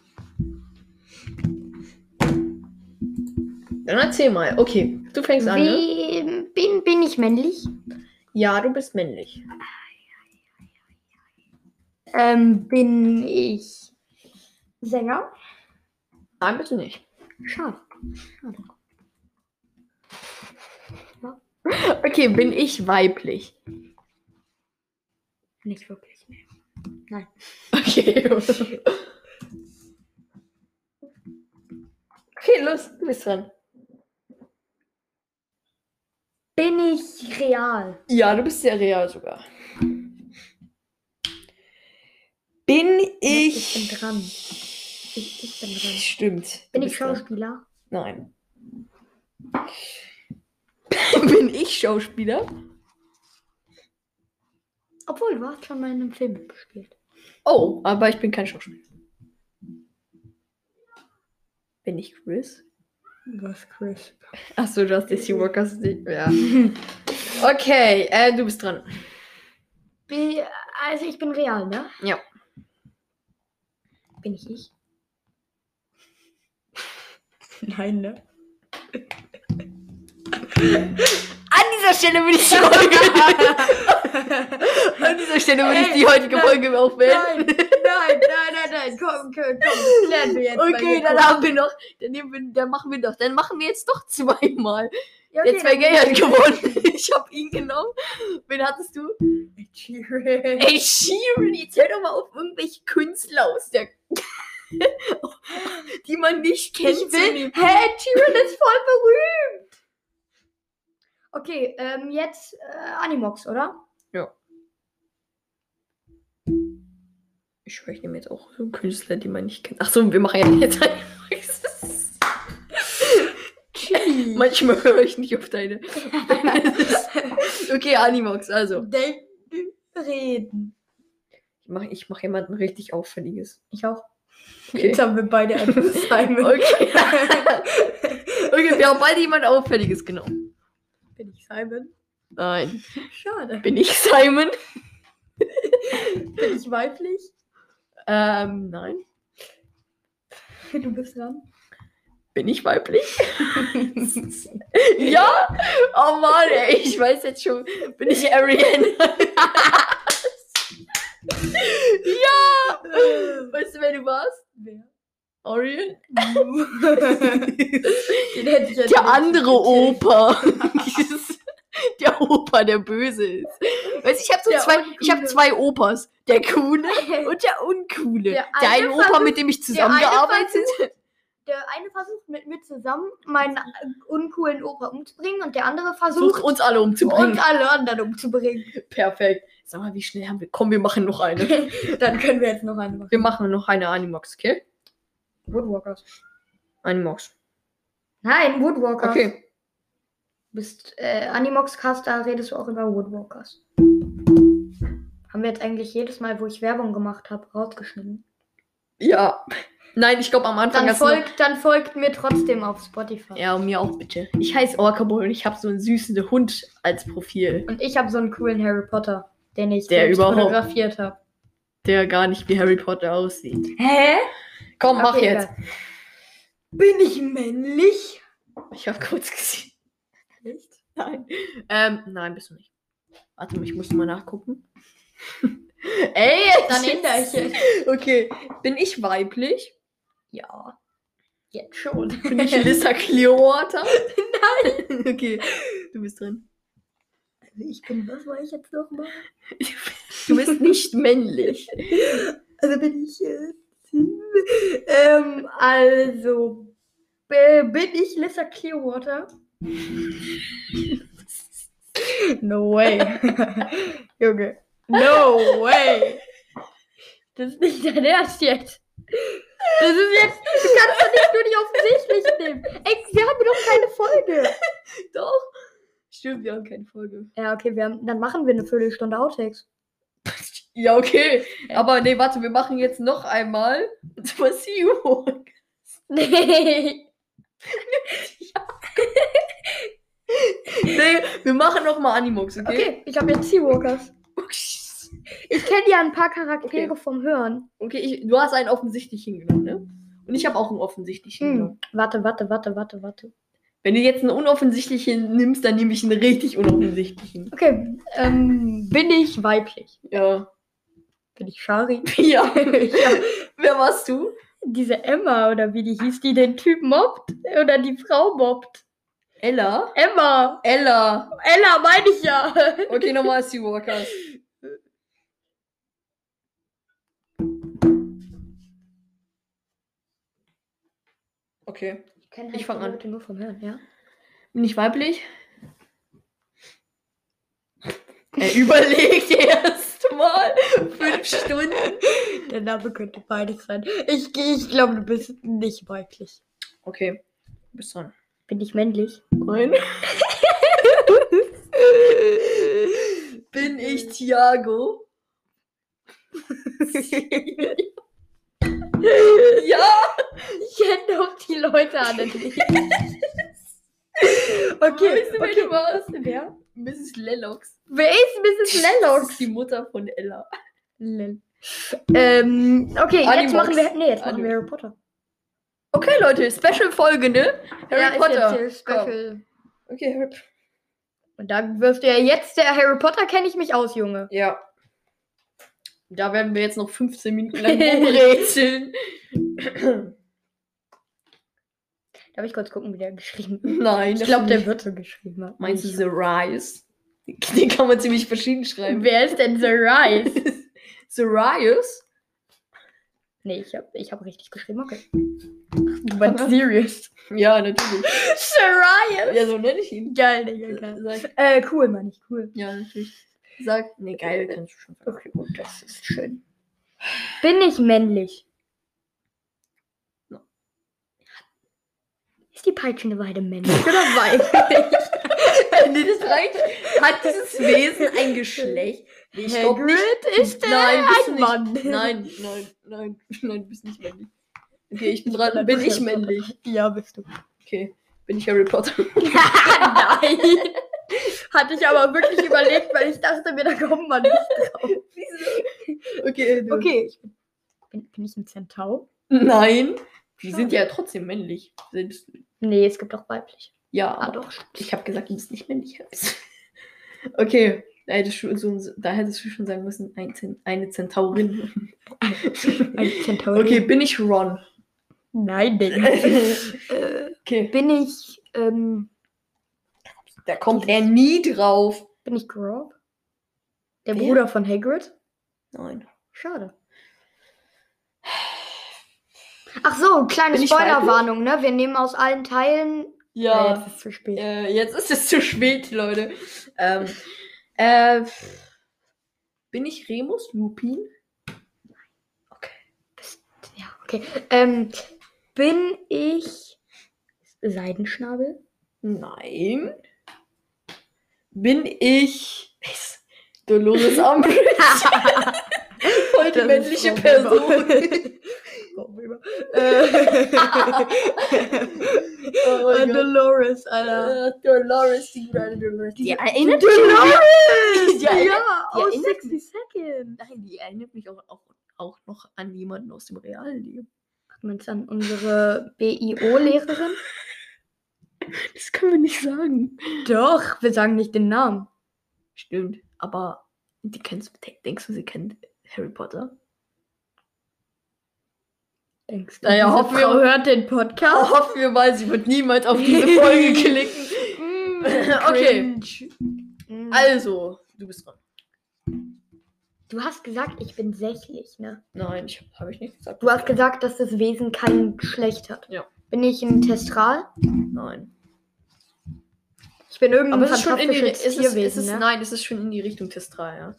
Dann erzähl mal. Okay, du fängst an. Ne? Wie, bin, bin ich männlich? Ja, du bist männlich. Ähm, bin ich Sänger? Nein, bist du nicht. Schade. Okay, bin ich weiblich? Nicht wirklich. Nee. Nein. Okay. okay, los, du bist dran. Bin ich real? Ja, du bist sehr real sogar. Bin ich. Ich bin dran. Ich, ich bin dran. Stimmt. Bin ich bist dran. Schauspieler? Nein. bin ich Schauspieler? Obwohl, du hast schon mal in einem Film mitgespielt. Oh, aber ich bin kein Schauspieler. Bin ich Chris? Was, Chris? Achso, du hast die Seawalkers. Ja. Okay, äh, du bist dran. Bi- Also ich bin real, ne? Ja. Bin ich ich? Nein, ne? An dieser Stelle würde ich die Folge. An dieser Stelle würde ich die heutige Folge auch beenden. Nein, nein, nein, nein, komm, komm, komm, klären wir jetzt. Okay, dann haben wir noch. Dann, nehmen wir, dann machen wir doch. Dann machen wir jetzt doch zweimal. Ja, Der okay, zwei dann- Gay hat gewonnen. Ich habe ihn genommen. Wen hattest du? Sheeran. Ey, Sheeran, jetzt hör doch mal auf irgendwelche Künstler aus der. die man nicht kennt. Ich zu will. Hä, Tyrion ist voll berühmt. Okay, ähm, jetzt äh, Animox, oder? Ich schwöre, ich nehme jetzt auch so einen Künstler, den man nicht kennt. Achso, wir machen ja jetzt ein. Manchmal höre ich nicht auf deine. okay, Animox, also. Denken, reden. Ich mache ich mach jemanden richtig Auffälliges. Ich auch. Okay. Jetzt haben wir beide einfach Simon. Okay. okay, wir haben beide jemand Auffälliges genommen. Bin ich Simon? Nein. Schade. Bin ich Simon? Bin ich weiblich? Ähm, nein. Du bist dran. Bin ich weiblich? ja? Oh Mann, ey, ich weiß jetzt schon. Bin ich Arian? ja! Weißt du, wer du warst? Wer? Orion? Den hätte ich jetzt Der andere. Opa. Der Opa, der böse ist. Weißt ich habe so Der zwei, ich habe zwei Opas. Der coole und der uncoole. Der, Der eine eine Opa, versucht- mit dem ich eine zusammengearbeitet habe. Der eine versucht mit mir zusammen meinen uncoolen Opa umzubringen und der andere Versucht versucht uns alle umzubringen. uns alle anderen umzubringen. Perfekt. Sag mal, wie schnell haben wir? Komm, wir machen noch eine. Dann können wir jetzt noch eine machen. Wir machen noch eine Animox, okay? Woodwalkers. Animox. Nein, Woodwalkers. Okay. Du bist äh, Animox-Cast, da redest du auch über Woodwalkers. Haben wir jetzt eigentlich jedes Mal, wo ich Werbung gemacht habe, rausgeschnitten. Ja. Nein, ich glaube am Anfang Dann folgt, dann folgt mir trotzdem auf Spotify. Ja, und mir auch bitte. Ich heiße Orkaboy und ich habe so einen süßen Hund als Profil, Und ich habe so einen coolen Harry Potter, den ich Der fotografiert habe. der gar nicht wie Harry Potter aussieht. Hä? Komm, mach Okay, jetzt. egal. Bin ich männlich? Ich habe kurz gesehen. Nein. Ähm, nein, bist du nicht. Warte mal, ich muss mal nachgucken. Ey, Dann jetzt- ich es. Okay, bin ich weiblich? Ja. Jetzt schon. Bin ich Lissa Clearwater? Nein. Okay, du bist drin. Also ich bin, was war ich jetzt nochmal? Du bist nicht männlich. Also bin ich äh, ähm, also bin ich Lissa Clearwater? No way. Junge. No way. Das ist nicht dein Ernst jetzt. Das ist jetzt. Du kannst doch nicht nur die offensichtlich nehmen. Ey, wir haben doch keine Folge. Doch. Stimmt, wir haben keine Folge. Ja, okay, wir haben, dann machen wir eine Viertelstunde Outtakes. Ja, okay. Ja. Aber nee, warte, wir machen jetzt noch einmal. Zwar Seawalk. Nee. Nee, wir machen noch mal Animox, okay? Okay, ich habe jetzt Seawalkers. Ich kenne ja ein paar Charaktere Okay. vom Hören. Okay, ich, du hast einen offensichtlichen genommen, ne? Und ich habe auch einen offensichtlichen genommen. Hm. Warte, warte, warte, warte, warte. Wenn du jetzt einen unoffensichtlichen nimmst, dann nehme ich einen richtig unoffensichtlichen. Okay, ähm, bin ich weiblich? Ja. Bin ich Shari? Ja. ja. Wer warst du? Diese Emma oder wie die hieß, die den Typ mobbt oder die Frau mobbt. Ella? Emma! Ella. Ella meine ich ja. Okay, nochmal Seawalkers. Okay. Ich kenne Ich fang an. Nur vom Hören, ja? Bin ich weiblich? Er überlegt erst mal fünf Stunden. Der Name könnte beides sein. Ich, ich glaube, du bist nicht weiblich. Okay, du bist dran. Bin ich männlich? Nein. Bin ich Thiago? ja! Ich kenne doch die Leute alle nicht. Okay, Weißt du, okay. du warst? Wer? Mrs. Lennox. Wer ist Mrs. Das ist Lennox? die Mutter von Ella. Lel. Ähm, okay, jetzt Animox. machen wir. Nee, jetzt machen Animox. wir Harry Potter. Okay, Leute, Special-Folge, ne? Harry ja, Potter. Ist jetzt hier special. Okay, Harry Potter. Und da du ja jetzt, der Harry Potter kenne ich mich aus, Junge. Ja. Da werden wir jetzt noch 15 Minuten lang rumrätseln. Darf ich kurz gucken, wie der geschrieben wird? Nein, Ich glaube, der wird so geschrieben. Meinst du The Rise? Den kann man ziemlich verschieden schreiben. Wer ist denn The Rise? The Rise? Nee, ich habe ich hab richtig geschrieben, okay. Du meinst serious. Ja, natürlich. The Rise? Ja, so nenne ich ihn. Geil, Digga, geil. Sag, Äh, cool, Mann, ich cool. ja, natürlich. Sag, nee, geil, kannst du schon. Okay, gut, das ist schön. Bin ich männlich? No. Ist die peitschende Weide männlich oder weiblich? nee, das reicht. Hat dieses Wesen ein Geschlecht? Ich glaub nicht. Hagrid ist Nein, ein nicht. Mann. Nein, nein, nein, nein, du bist nicht männlich. Okay, ich bin dran. Bin ich männlich? Ja, bist du. Okay. Bin ich Harry Potter? Nein. Hatte ich aber wirklich überlegt, weil ich dachte mir, da kommt man nicht drauf. Okay, du. Okay. Ich bin, bin, ich ein Zentaur? Nein. Die sind ja trotzdem männlich. Selbst, Nee, es gibt auch weiblich. ja, Ah, doch. ich habe gesagt, du bist nicht männlich. okay, da hättest, du, so, da hättest du schon sagen müssen, ein, Zen- eine Zentaurin. Ein Zentaurin. okay, bin ich Ron? Nein, Digga. äh, Okay, bin ich, ähm, da kommt er nie drauf. bin ich Grob? Der Wer? Bruder von Hagrid? Nein. Schade. Ach so, kleine Spoilerwarnung, ne? Wir nehmen aus allen Teilen. Ja, jetzt ist es zu spät. Äh, jetzt ist es zu spät, Leute. Ähm, äh, bin ich Remus Lupin? Okay. Ja, okay. Ähm, bin ich Seidenschnabel? Nein. Bin ich Dolores Umbridge? Voll die männliche Person. Weber. Äh, Oh Gott. Dolores, Alter. Äh, Dolores, die gute alte Dolores. Die erinnert Dolores! Ja, Ja, die aus erinnert 60 Seconds. Nein, die erinnert mich auch, auch, auch noch an jemanden aus dem realen Leben. Meinst du an unsere BIO-Lehrerin? Das können wir nicht sagen. Doch, wir sagen nicht den Namen. Stimmt, aber die kennst, denkst du, sie kennt Harry Potter? Denkst Naja, hoffen wir- hört den Podcast? Hoffen wir mal, sie wird niemals auf diese Folge klicken. Mm, Okay. Mm. Also, du bist dran. Du hast gesagt, ich bin sächlich, ne? Nein, ich habe ich nicht gesagt. Du hast gesagt, dass das Wesen kein Geschlecht hat. Ja. Bin ich ein Testral? Nein. Ich bin irgendein Aber es ist schon in die fantastisches es ist, es Tierwesen, ist, ne? Nein, es ist schon in die Richtung Testral, ja.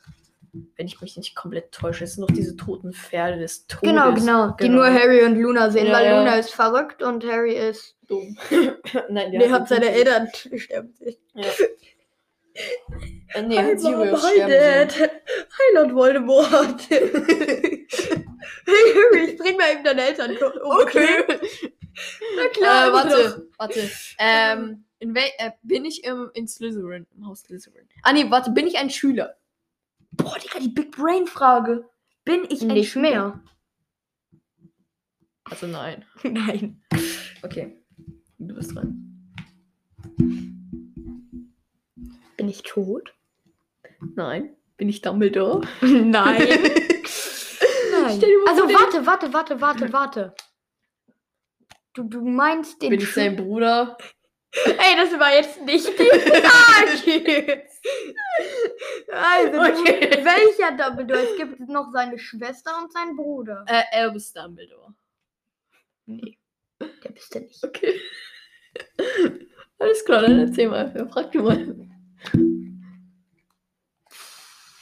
Wenn ich mich nicht komplett täusche. Es sind noch diese toten Pferde des Todes. Genau, genau, Die Genau. nur Harry und Luna sehen, Ja, weil ja. Luna ist verrückt und Harry ist. Dumm. nein, Der hat seine Eltern. Sterben sehen. Ja. Äh, nee, hat Sirius hi Dad. Hi Lord Voldemort. hey Harry, ich bring mal eben deine Eltern um. Okay. Na klar. äh, warte, warte. Ähm, in wel äh, bin ich im, in Slytherin, im Haus Slytherin? Ah, nee, warte, bin ich ein Schüler? Boah, Digga, die Big Brain Frage. Bin ich ein Nicht Schüler? mehr. Also nein. Nein. Okay. Du bist dran. Bin ich tot? Nein. Bin ich Dumbledore? Nein. Also warte, warte, warte, warte, warte. Du, du meinst den Bin ich Schu- sein Bruder? Ey, das war jetzt nicht die Frage. Also, Okay. du, welcher Dumbledore? Es gibt noch seine Schwester und seinen Bruder. Äh, Albus Dumbledore. Nee, der bist du nicht. Okay. Alles klar, dann erzähl mal. Wer fragt du mal? Ich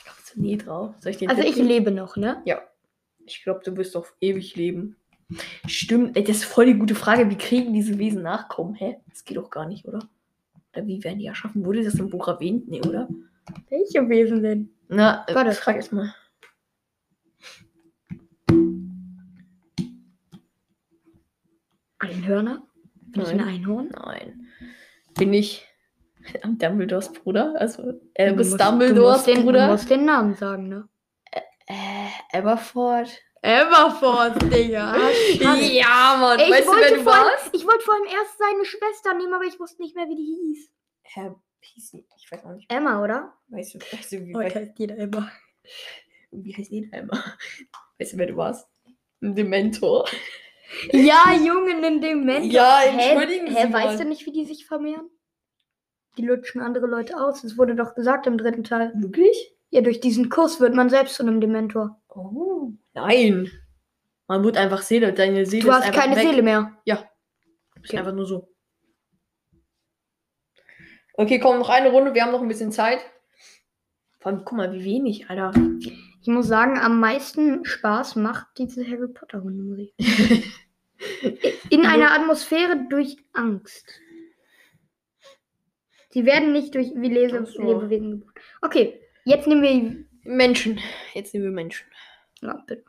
kommst du nie drauf. Soll ich den Also Tipp ich geben? lebe noch, ne? Ich glaube, du wirst auf ewig leben. Stimmt, ey, das ist voll die gute Frage. Wie kriegen diese Wesen Nachkommen? Hä? Das geht doch gar nicht, oder? Oder wie werden die erschaffen? Wurde das im Buch erwähnt? Nee, oder? Welche Wesen denn? Na, äh, Warte. frag erst mal. Einhörner? Bin ich ein Nein. Einhorn? Nein. Bin ich Dumbledores Bruder? Also, Du musst- Dumbledores du musst den, Bruder? Du musst den Namen sagen, ne? Äh, Everford? Everforth, Digga. Ja, Mann. Ey, ich, weißt du, wer wollte du warst? ich wollte vorhin erst seine Schwester nehmen, aber ich wusste nicht mehr, wie die hieß. Herr Peasy. Ich weiß auch nicht. Emma, oder? Weißt du, weißt du wie, heißt jeder Emma. wie heißt jeder immer? Weißt du, wer du warst? Ein Dementor. Ja, Junge, in dem Moment. Ja, hä, entschuldigen hä, Sie weißt du nicht, wie die sich vermehren? Die lutschen andere Leute aus. Das wurde doch gesagt im dritten Teil. Wirklich? Ja, durch diesen Kuss wird man selbst zu einem Dementor. Oh. Nein. Man wird einfach Seele. Deine Seele Du ist hast einfach keine weg. Seele mehr. Ist Okay. einfach nur so. Okay, komm, noch eine Runde. Wir haben noch ein bisschen Zeit. Vor allem, guck mal, wie wenig, Alter. Ich muss sagen, am meisten Spaß macht diese Harry Potter Hundemusik. In einer Atmosphäre durch Angst. Sie werden nicht durch wie Lese so. Lebewesen geboren. Okay, jetzt nehmen wir. Menschen. Jetzt nehmen wir Menschen. Bitte.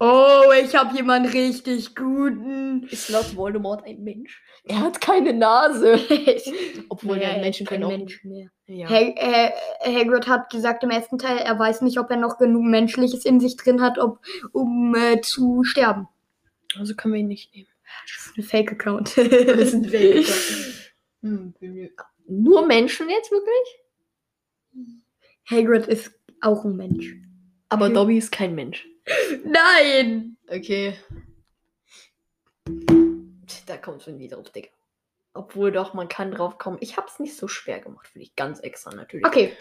Oh, ich habe jemanden richtig guten. Ist laut Voldemort ein Mensch? Er hat keine Nase. Obwohl Ja, ja, er Menschen ist kein. Mensch mehr. Ja. Hag äh, Hagrid hat gesagt im ersten Teil, er weiß nicht, ob er noch genug Menschliches in sich drin hat, ob, um äh, zu sterben. Also können wir ihn nicht nehmen. Das ist ein Fake-Account. Das ist ein Fake-Account. Hm, Nur Menschen jetzt wirklich? Hagrid ist auch ein Mensch. Aber. Dobby ist kein Mensch. Nein! Okay. Da kommt schon wieder drauf, Digga. Obwohl doch, man kann drauf kommen. Ich hab's nicht so schwer gemacht für dich. Ganz extra natürlich. Okay.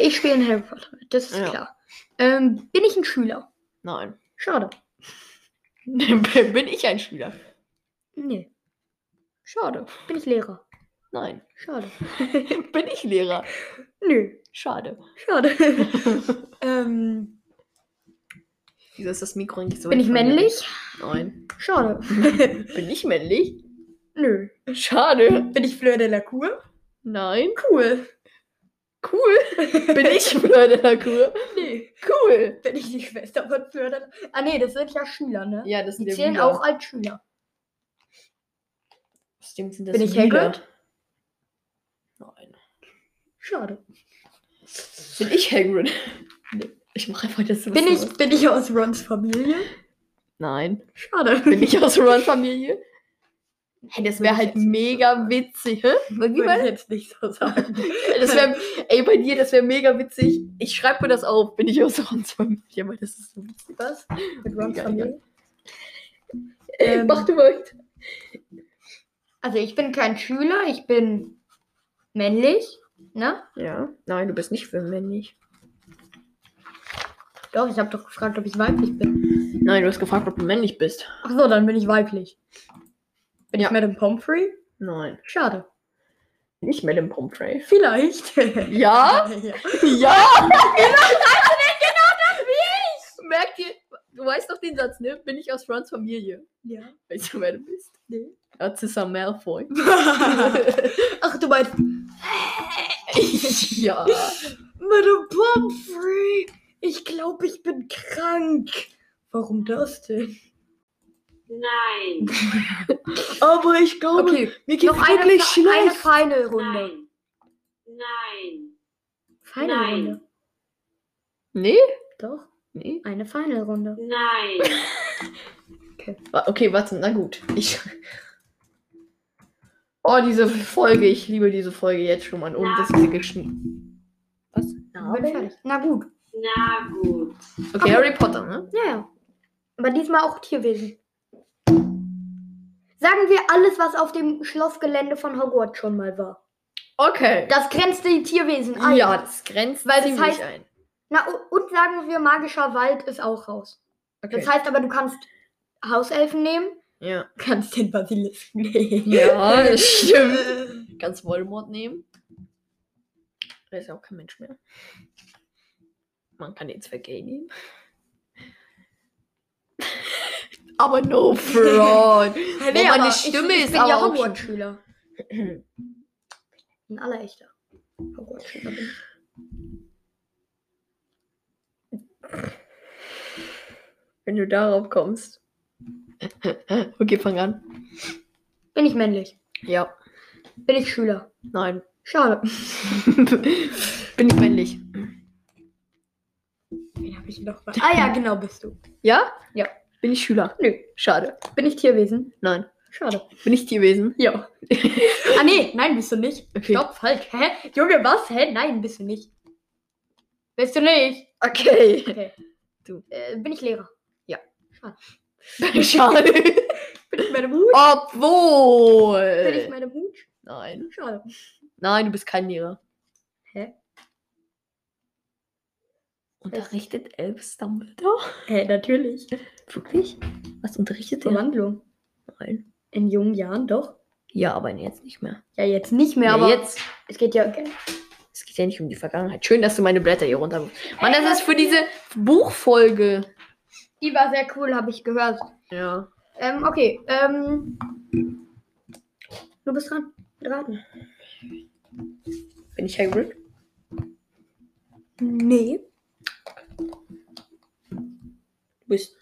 Ich spiele in Harry Potter. Das ist Ja. klar. Ähm, bin ich ein Schüler? Nein. Schade. Bin ich ein Schüler? Nee. Schade. Bin ich Lehrer? Nein. Schade. Bin ich Lehrer? Nö. Schade. Schade. ähm, Wieso ist das Mikro nicht so bin ich männlich? Nein. Schade. Bin ich männlich? Nö. Schade. Bin ich Fleur de la Cour? Nein. Cool. Cool. Bin ich Fleur de la Cour? Nee. Cool. Bin ich die Schwester von Fleur de la Ah, nee, das sind ja Schüler, ne? Ja, das Die sind ja zählen Brüder. auch als Schüler. Stimmt, sind das Bin ich? Hagrid? Schade. Bin ich Hagrid? Nee. Ich mache einfach das. Bin ich, bin ich aus Rons Familie? Nein. Schade. Bin ich aus Ron-Familie? Hey, das wäre halt mega witzig. Hä? Würde ich jetzt nicht so sagen. das wär, ey, bei dir, das wäre mega witzig. Ich schreibe mir das auf. Bin ich aus Rons Familie? Weil das ist so witzig. Was? Mit Rons Ja, Familie? Ey, Ähm, mach du mal. Also ich bin kein Schüler, ich bin männlich. Ne? Ja. Nein, du bist nicht für männlich. Doch, ich habe doch gefragt, ob ich weiblich bin. Nein, du hast gefragt, ob du männlich bist. Ach so, dann bin ich weiblich. Bin Ja. ich Madame Pomfrey? Nein. Schade. Nicht Madame Pomfrey. Vielleicht. Ja? ja. Ja! Merkt ihr, du weißt doch den Satz, ne? Bin ich aus Rons Familie? ja. Weißt du, wer du bist? Nee. Narcissa Malfoy. Ach, du meinst ja. Madame Pomfrey. Ich glaube, ich bin krank. Warum das denn? Nein, Aber ich glaube, Okay, mir geht's noch eine, wirklich Fe- eine schlecht. Final Runde. nein, nein, Final Nein. Runde. Nee? Doch, Nee. eine Final Runde. nein. Wa- Okay, warte, na gut. Ich. Oh, diese Folge, ich liebe diese Folge jetzt schon mal. Und Na. das ist sie geschnitten. Was? Bin fertig. Na gut. Na gut. Okay, Harry Potter, ne? Ja, ja. Aber diesmal auch Tierwesen. Sagen wir alles, was auf dem Schlossgelände von Hogwarts schon mal war. Okay. Das grenzt die Tierwesen ein. ja, das grenzt Weil das ziemlich heißt- ein. Na, und sagen wir, magischer Wald ist auch raus. Okay. Das heißt aber, du kannst Hauselfen nehmen, ja. kannst den Basilisken nehmen. Ja, das stimmt. Kannst Voldemort nehmen. Er ist ja auch kein Mensch mehr. Man kann den Zwergay nehmen. Aber no fraud. Nee, Boah, meine Stimme ich, ich ist bin ja Hogwarts-Schüler. Ein allerechter Hogwarts-Schüler bin ich. Wenn du darauf kommst. Okay, fang an. Bin ich männlich? Ja. Bin ich Schüler? Nein. Schade. Bin ich männlich? Wen habe ich noch? Ah ja, genau bist du. Ja? Ja. Bin ich Schüler? Nö. Schade. Bin ich Tierwesen? Nein. Schade. Bin ich Tierwesen? Ja. ah nee, nein, bist du nicht. Okay. Stopp, falsch. Hä? Junge, was? Hä? Nein, bist du nicht. Bist du nicht? Okay. Okay. Du. Äh, bin ich Lehrer? Schade. Bin ich meine Hut? Obwohl. Bin ich meine Hut? Nein. Schade. Nein, du bist kein Lehrer. Hä? Unterrichtet Elvis Dumbledore? Hä, natürlich. Wirklich? Was unterrichtet er? Verwandlung. Nein. In jungen Jahren doch. Ja, aber jetzt nicht mehr. Ja, jetzt nicht mehr, Ja, aber jetzt. es geht ja. Es geht ja nicht um die Vergangenheit. Schön, dass du meine Blätter hier runter. Mann, das ist für diese Buchfolge. Die war sehr cool, habe ich gehört. Ja. Ähm, okay. Ähm, du bist dran. Raten. Bin ich Hagrid? Nee. bist.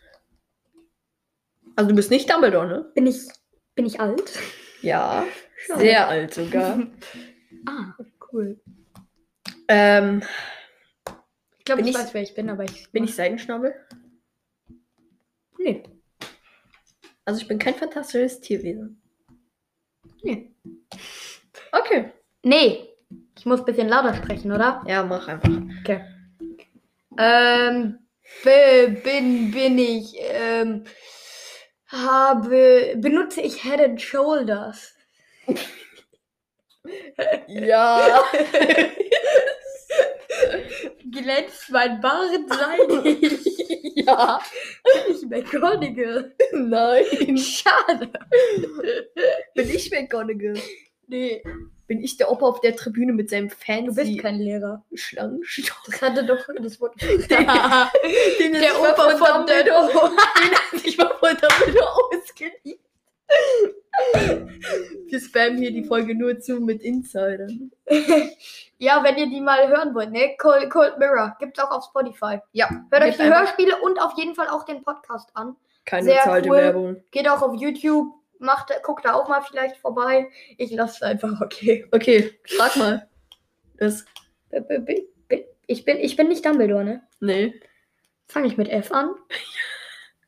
Also du bist nicht Dumbledore, ne? Bin ich, bin ich alt? Ja. Schade. Sehr alt sogar. Ah, cool. ähm, Ich glaube, ich- weiß, wer ich bin, aber ich bin ich Seidenschnabel? Nee. Also ich bin kein fantastisches Tierwesen. Nee. Okay. Nee. Ich muss ein bisschen lauter sprechen, oder? Ja, mach einfach. Okay. Ähm, bin, bin ich, ähm, habe, benutze ich Head and Shoulders? Ja. Glänzt mein Bart seidig? ja. Bin ich McGonagall? Nein. Schade. Bin ich McGonagall? Nee, Bin ich der Opa auf der Tribüne mit seinem Fancy du bist kein Lehrer. Schlangenstock? Das hatte doch das Wort. Den Der sich mal Opa von von Dumbledore. Den hat sich mal von Dumbledore ausgeliehen. Wir spammen hier die Folge nur zu mit Insidern. ja, wenn ihr die mal hören wollt, ne? Cold, Cold Mirror. Gibt's auch auf Spotify. Ja. Hört euch die einfach Hörspiele und auf jeden Fall auch den Podcast an. Keine Sehr bezahlte cool. Werbung. Geht auch auf YouTube. Macht, guckt da auch mal vielleicht vorbei. Ich lasse es einfach okay. Okay, frag mal. Das. Ich bin, ich bin nicht Dumbledore, ne? Nee. Fange ich mit F an.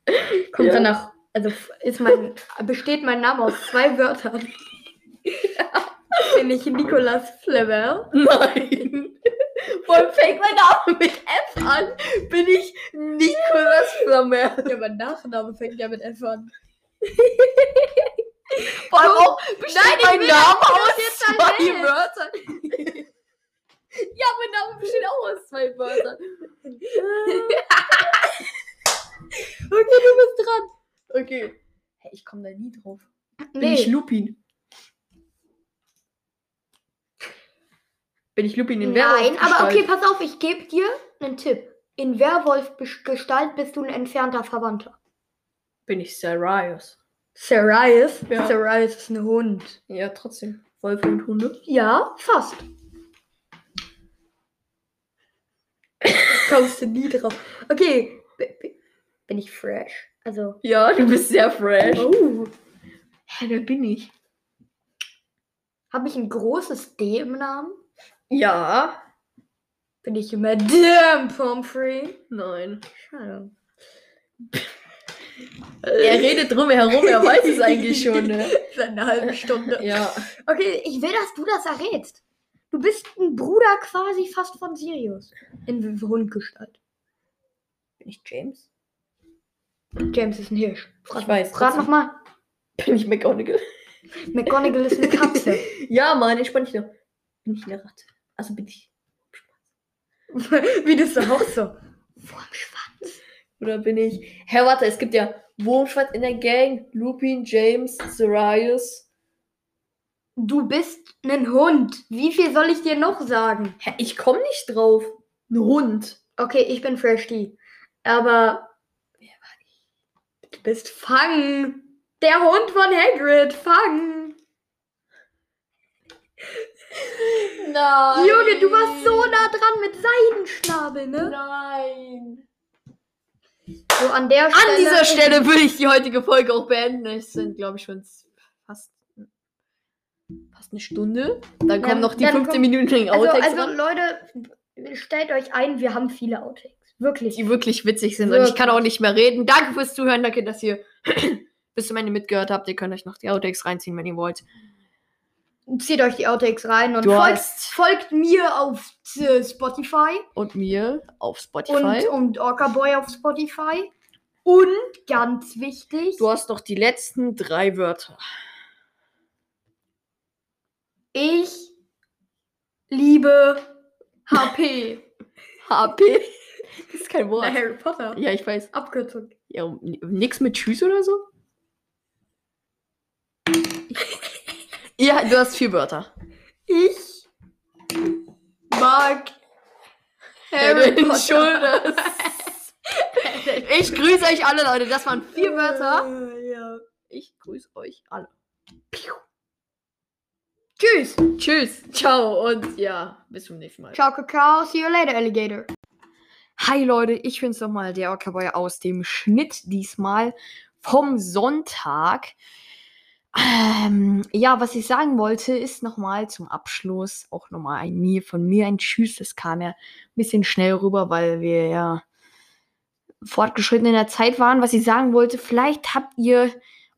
Kommt Ja. danach. Also ist mein, besteht mein Name aus zwei Wörtern. Bin ich Nicolas Flamel? Nein. Allem fängt mein Name mit F an. Bin ich Nicolas Flamel. Ja, mein Nachname fängt ja mit F an. Vor allem auch besteht Nein, mein Name aus zwei. Wörtern. ja, mein Name besteht auch aus zwei Wörtern. Okay, du bist dran. Okay. Hey, ich komme da nie drauf. Bin ich Nee. Lupin? Bin ich Lupin in Nein, aber okay, pass auf, ich gebe dir einen Tipp. In Werwolf-Gestalt bist du ein entfernter Verwandter. Bin ich Sirius? Sirius? Ja. Sirius ist ein Hund. Ja, trotzdem. Wolfe und Hunde. Ja, fast. Kommst du nie drauf. Okay, bin ich fresh? Also. Ja, du bist sehr fresh. Oh. Hä, wer bin ich? Habe ich ein großes D im Namen? Ja. Bin ich Madame Pomfrey? Nein. Schade. Er redet drum herum, er weiß es eigentlich schon, ne? Seit einer halben Stunde. Ja. Okay, ich will, dass du das errätst. Du bist ein Bruder quasi fast von Sirius. In Hundgestalt. Bin ich James? James ist ein Hirsch. Ich weiß. Frag nochmal. Bin ich McGonagall? McGonagall ist eine Katze. Ja, Mann, entspann dich doch. Bin ich eine Ratte? Also bin ich. Wie das auch so. Vorm Schwanz. Oder bin ich. Hä, warte, es gibt ja Wurmschwanz in der Gang. Lupin, James, Sirius. Du bist ein Hund. Wie viel soll ich dir noch sagen? Hä, ich komm nicht drauf. Ein Hund. Okay, ich bin Fresh D. Aber. Du bist Fang. Der Hund von Hagrid. Fang. Nein. Junge, du warst so nah dran mit Seidenschnabel, ne? Nein. So an der Stelle. An dieser Stelle würde ich die heutige Folge auch beenden. Es sind, glaube ich, schon fast, fast eine Stunde. Dann Ja, kommen noch die dann 15 kommt- Minuten Also, Outtakes also ran, Leute, stellt euch ein, wir haben viele Outtakes. Wirklich. die wirklich witzig sind. Und ich kann auch nicht mehr reden. Danke fürs Zuhören. Danke, dass ihr bis zum Ende mitgehört habt. Ihr könnt euch noch die Outtakes reinziehen, wenn ihr wollt. Zieht euch die Outtakes rein und folgt, folgt mir auf äh, Spotify Und mir auf Spotify. und, und Orca Boy auf Spotify. Und ganz wichtig, du hast doch die letzten drei Wörter. ich liebe HP. HP? Das ist kein Wort. Na, Harry Potter. Ja, ich weiß. Abkürzung. Ja, nix mit Tschüss oder so? ja, du hast vier Wörter. Ich mag Harry Potter. Shoulders. Ich grüße euch alle, Leute. Das waren vier Wörter. Äh, Ja. Ich grüße euch alle. Tschüss. Tschüss, ciao und ja, bis zum nächsten Mal. Ciao, Kakao. See you later, Alligator. Hi Leute, ich bin's nochmal, der Ockerboy aus dem Schnitt diesmal vom Sonntag. Ähm, ja, was ich sagen wollte, ist nochmal zum Abschluss auch nochmal ein mir von mir ein Tschüss. Das kam ja ein bisschen schnell rüber, weil wir ja fortgeschritten in der Zeit waren. Was ich sagen wollte, vielleicht habt ihr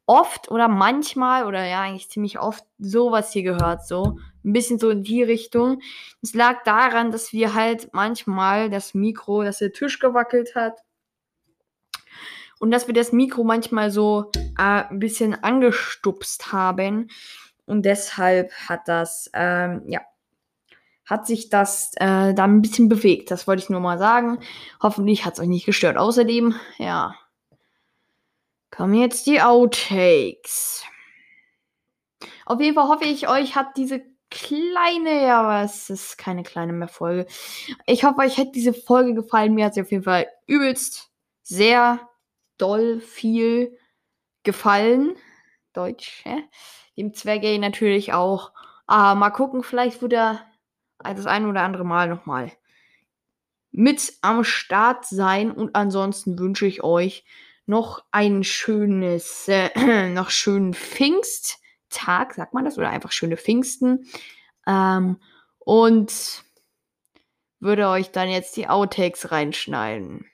oft oder manchmal oder ja eigentlich ziemlich oft sowas hier gehört, so ein bisschen so in die Richtung. Es lag daran, dass wir halt manchmal das Mikro, dass der Tisch gewackelt hat und dass wir das Mikro manchmal so äh, ein bisschen angestupst haben und deshalb hat das ähm, ja hat sich das äh, da ein bisschen bewegt. Das wollte ich nur mal sagen. Hoffentlich hat es euch nicht gestört. Außerdem, ja, kommen jetzt die Outtakes. Auf jeden Fall hoffe ich, euch hat diese kleine, ja, aber es ist keine kleine mehr Folge. Ich hoffe, euch hat diese Folge gefallen. Mir hat sie auf jeden Fall übelst sehr doll viel gefallen. Deutsch, hä? Dem Zwergay natürlich auch. Ah, mal gucken, vielleicht wird er das ein oder andere Mal nochmal mit am Start sein. Und ansonsten wünsche ich euch noch ein schönes, äh, noch schönen Pfingsttag, sagt man das, oder einfach schöne Pfingsten. Ähm, und würde euch dann jetzt die Outtakes reinschneiden.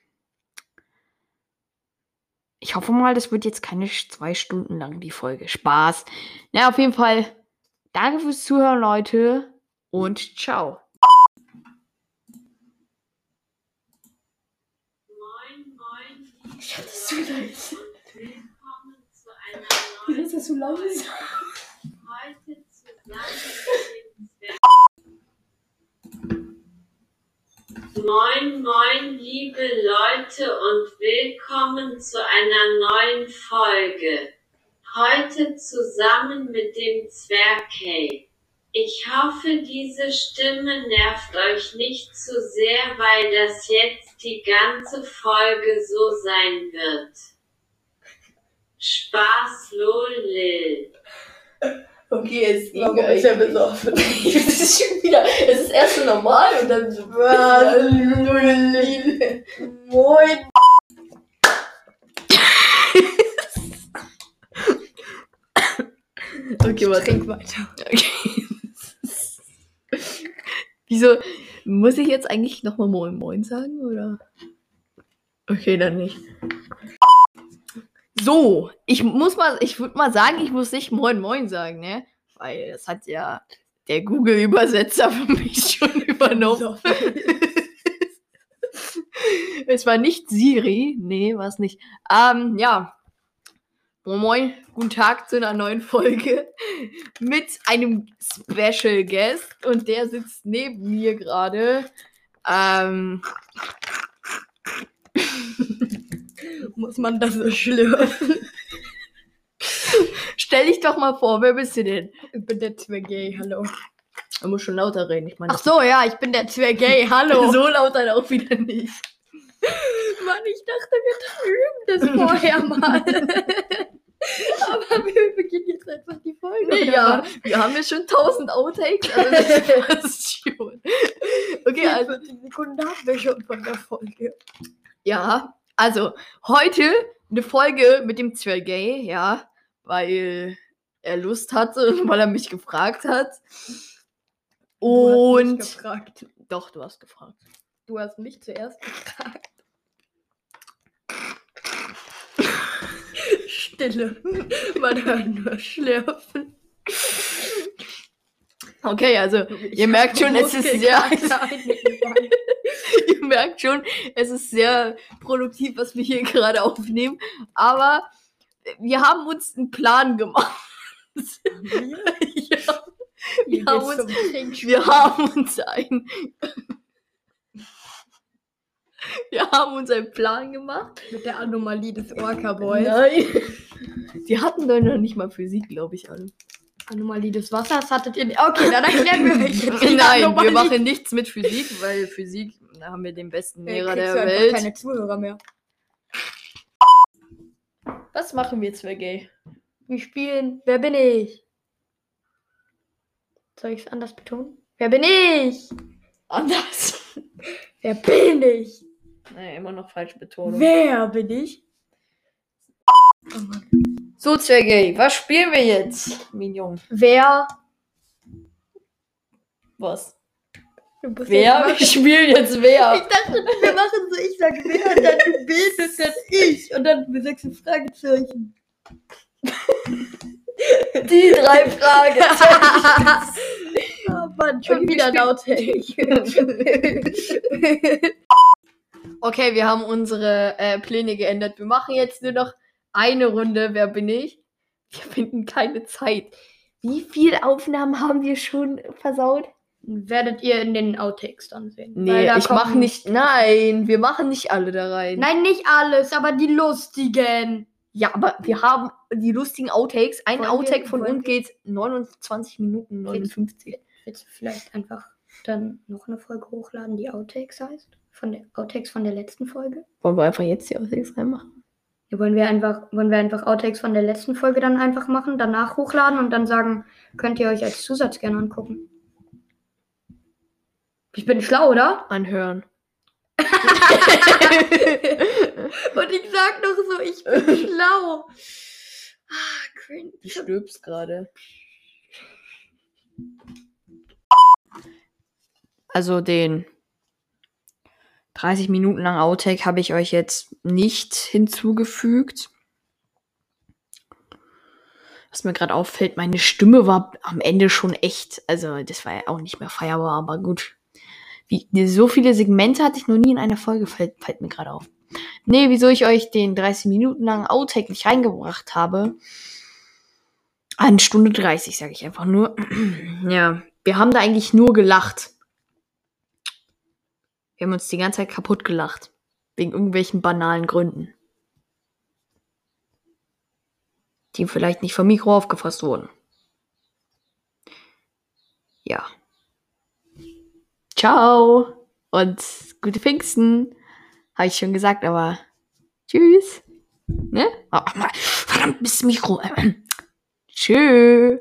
Ich hoffe mal, das wird jetzt keine zwei Stunden lang die Folge. Spaß. Na, auf jeden Fall. Danke fürs Zuhören, Leute. Und ciao. Moin, moin. Zu leise. Willkommen zu einer Wie neuen ist das so leise? Heute zusammen mit dem Zwerg. Moin, moin, liebe Leute und willkommen zu einer neuen Folge. Heute zusammen mit dem Zwerg. Ich hoffe, diese Stimme nervt euch nicht zu sehr, weil das jetzt die ganze Folge so sein wird. Spaß, lol, Okay, es ging Warum ist er eigentlich. besoffen? Es ist schon wieder, es ist erst so normal und dann so. Moin. Okay, was? Trink weiter. Okay. Wieso? Muss ich jetzt eigentlich nochmal Moin Moin sagen, oder? Okay, dann nicht. So, ich muss mal, ich würde mal sagen, ich muss nicht Moin Moin sagen, ne? Weil das hat ja der Google-Übersetzer für mich schon übernommen. es war nicht Siri, nee, war es nicht. Ähm, ja. Moin Moin, guten Tag zu einer neuen Folge mit einem Special Guest und der sitzt neben mir gerade. Ähm, Muss man das so schlürfen? stell dich doch mal vor, wer bist du denn? Ich bin der Zwergay, hallo. Du musst schon lauter reden, ich meine. Ach so, ja, ich bin der Zwergay, hallo. so laut dann auch wieder nicht. Mann, ich dachte, wir üben das vorher mal. Aber wir beginnen jetzt einfach die Folge. Nee, ja, wir haben ja schon 1000 Outtakes, also das passt schon. Okay, also 40 Sekunden haben wir schon von der Folge. Ja, also heute eine Folge mit dem Zwergay, ja, weil er Lust hatte und weil er mich gefragt hat. Du hast mich Und gefragt. doch, du hast gefragt. Du hast mich zuerst gefragt. Stille. Man hört nur Schlürfen. Okay, also ihr merkt schon, es ist sehr, ihr merkt schon, es ist sehr produktiv, was wir hier gerade aufnehmen. Aber wir haben uns einen Plan gemacht. ja, Hier haben uns- wir haben uns ein wir haben uns einen Plan gemacht. Mit der Anomalie des Orca Boys. Nein. Die hatten doch noch nicht mal Physik, glaube ich, alle. Anomalie des Wassers hattet ihr nicht. Okay, dann erklären wir jetzt die Nein, wir Anomalie. machen nichts mit Physik, weil Physik, da haben wir den besten Ja, Lehrer kriegst der Welt. keine Zuhörer mehr. Was machen wir Zwergay? Wir spielen Wer bin ich? Soll ich es anders betonen? Wer bin ich? Anders. Wer bin ich? Nee, immer noch falsche Betonung. Wer bin ich? So, Sergej, was spielen wir jetzt, Minion? Wer? Was? Du Wer? Wir spielen jetzt Ich wer? dachte, wir machen so, ich sag wer, dann du bist, dann ich. Und dann du sagst ein Fragezeichen. Die drei Fragen. oh Mann, schon Okay, wieder wir laut. Okay, wir haben unsere äh, Pläne geändert. Wir machen jetzt nur noch eine Runde. Wer bin ich? Wir finden keine Zeit. Wie viele Aufnahmen haben wir schon versaut? Werdet ihr in den Outtakes dann sehen. Nee, da ich mach kommen- nicht. Nein, wir machen nicht alle da rein. Nein, nicht alles, aber die lustigen. Ja, aber wir haben die lustigen Outtakes. Ein Wollen wir- Outtake von wollen uns geht 29 Minuten 59. Willst du vielleicht einfach dann noch eine Folge hochladen, die Outtakes heißt? Von der Outtakes von der letzten Folge? Wollen wir einfach jetzt die Outtakes reinmachen? Ja, wollen wir einfach, wollen wir einfach Outtakes von der letzten Folge dann einfach machen, danach hochladen und dann sagen, könnt ihr euch als Zusatz gerne angucken. Ich bin schlau, oder? Anhören. Und ich sag noch so, ich bin schlau. Ah, cringe. Du stirbst gerade. Also den 30 Minuten langen Outtake habe ich euch jetzt nicht hinzugefügt. Was mir gerade auffällt, meine Stimme war am Ende schon echt. Also, das war ja auch nicht mehr feierbar, aber gut. Wie, so viele Segmente hatte ich noch nie in einer Folge, fällt, fällt mir gerade auf. Nee, wieso ich euch den 30 Minuten langen Outtake nicht reingebracht habe. Eine Stunde 30, sage ich einfach nur. ja, wir haben da eigentlich nur gelacht. Wir haben uns die ganze Zeit kaputt gelacht. Wegen irgendwelchen banalen Gründen. Die vielleicht nicht vom Mikro aufgefasst wurden. Ja. Ciao. Und gute Pfingsten. Habe ich schon gesagt, aber tschüss. Ne? Oh, Mann, verdammt, bis Mikro. Tschüss.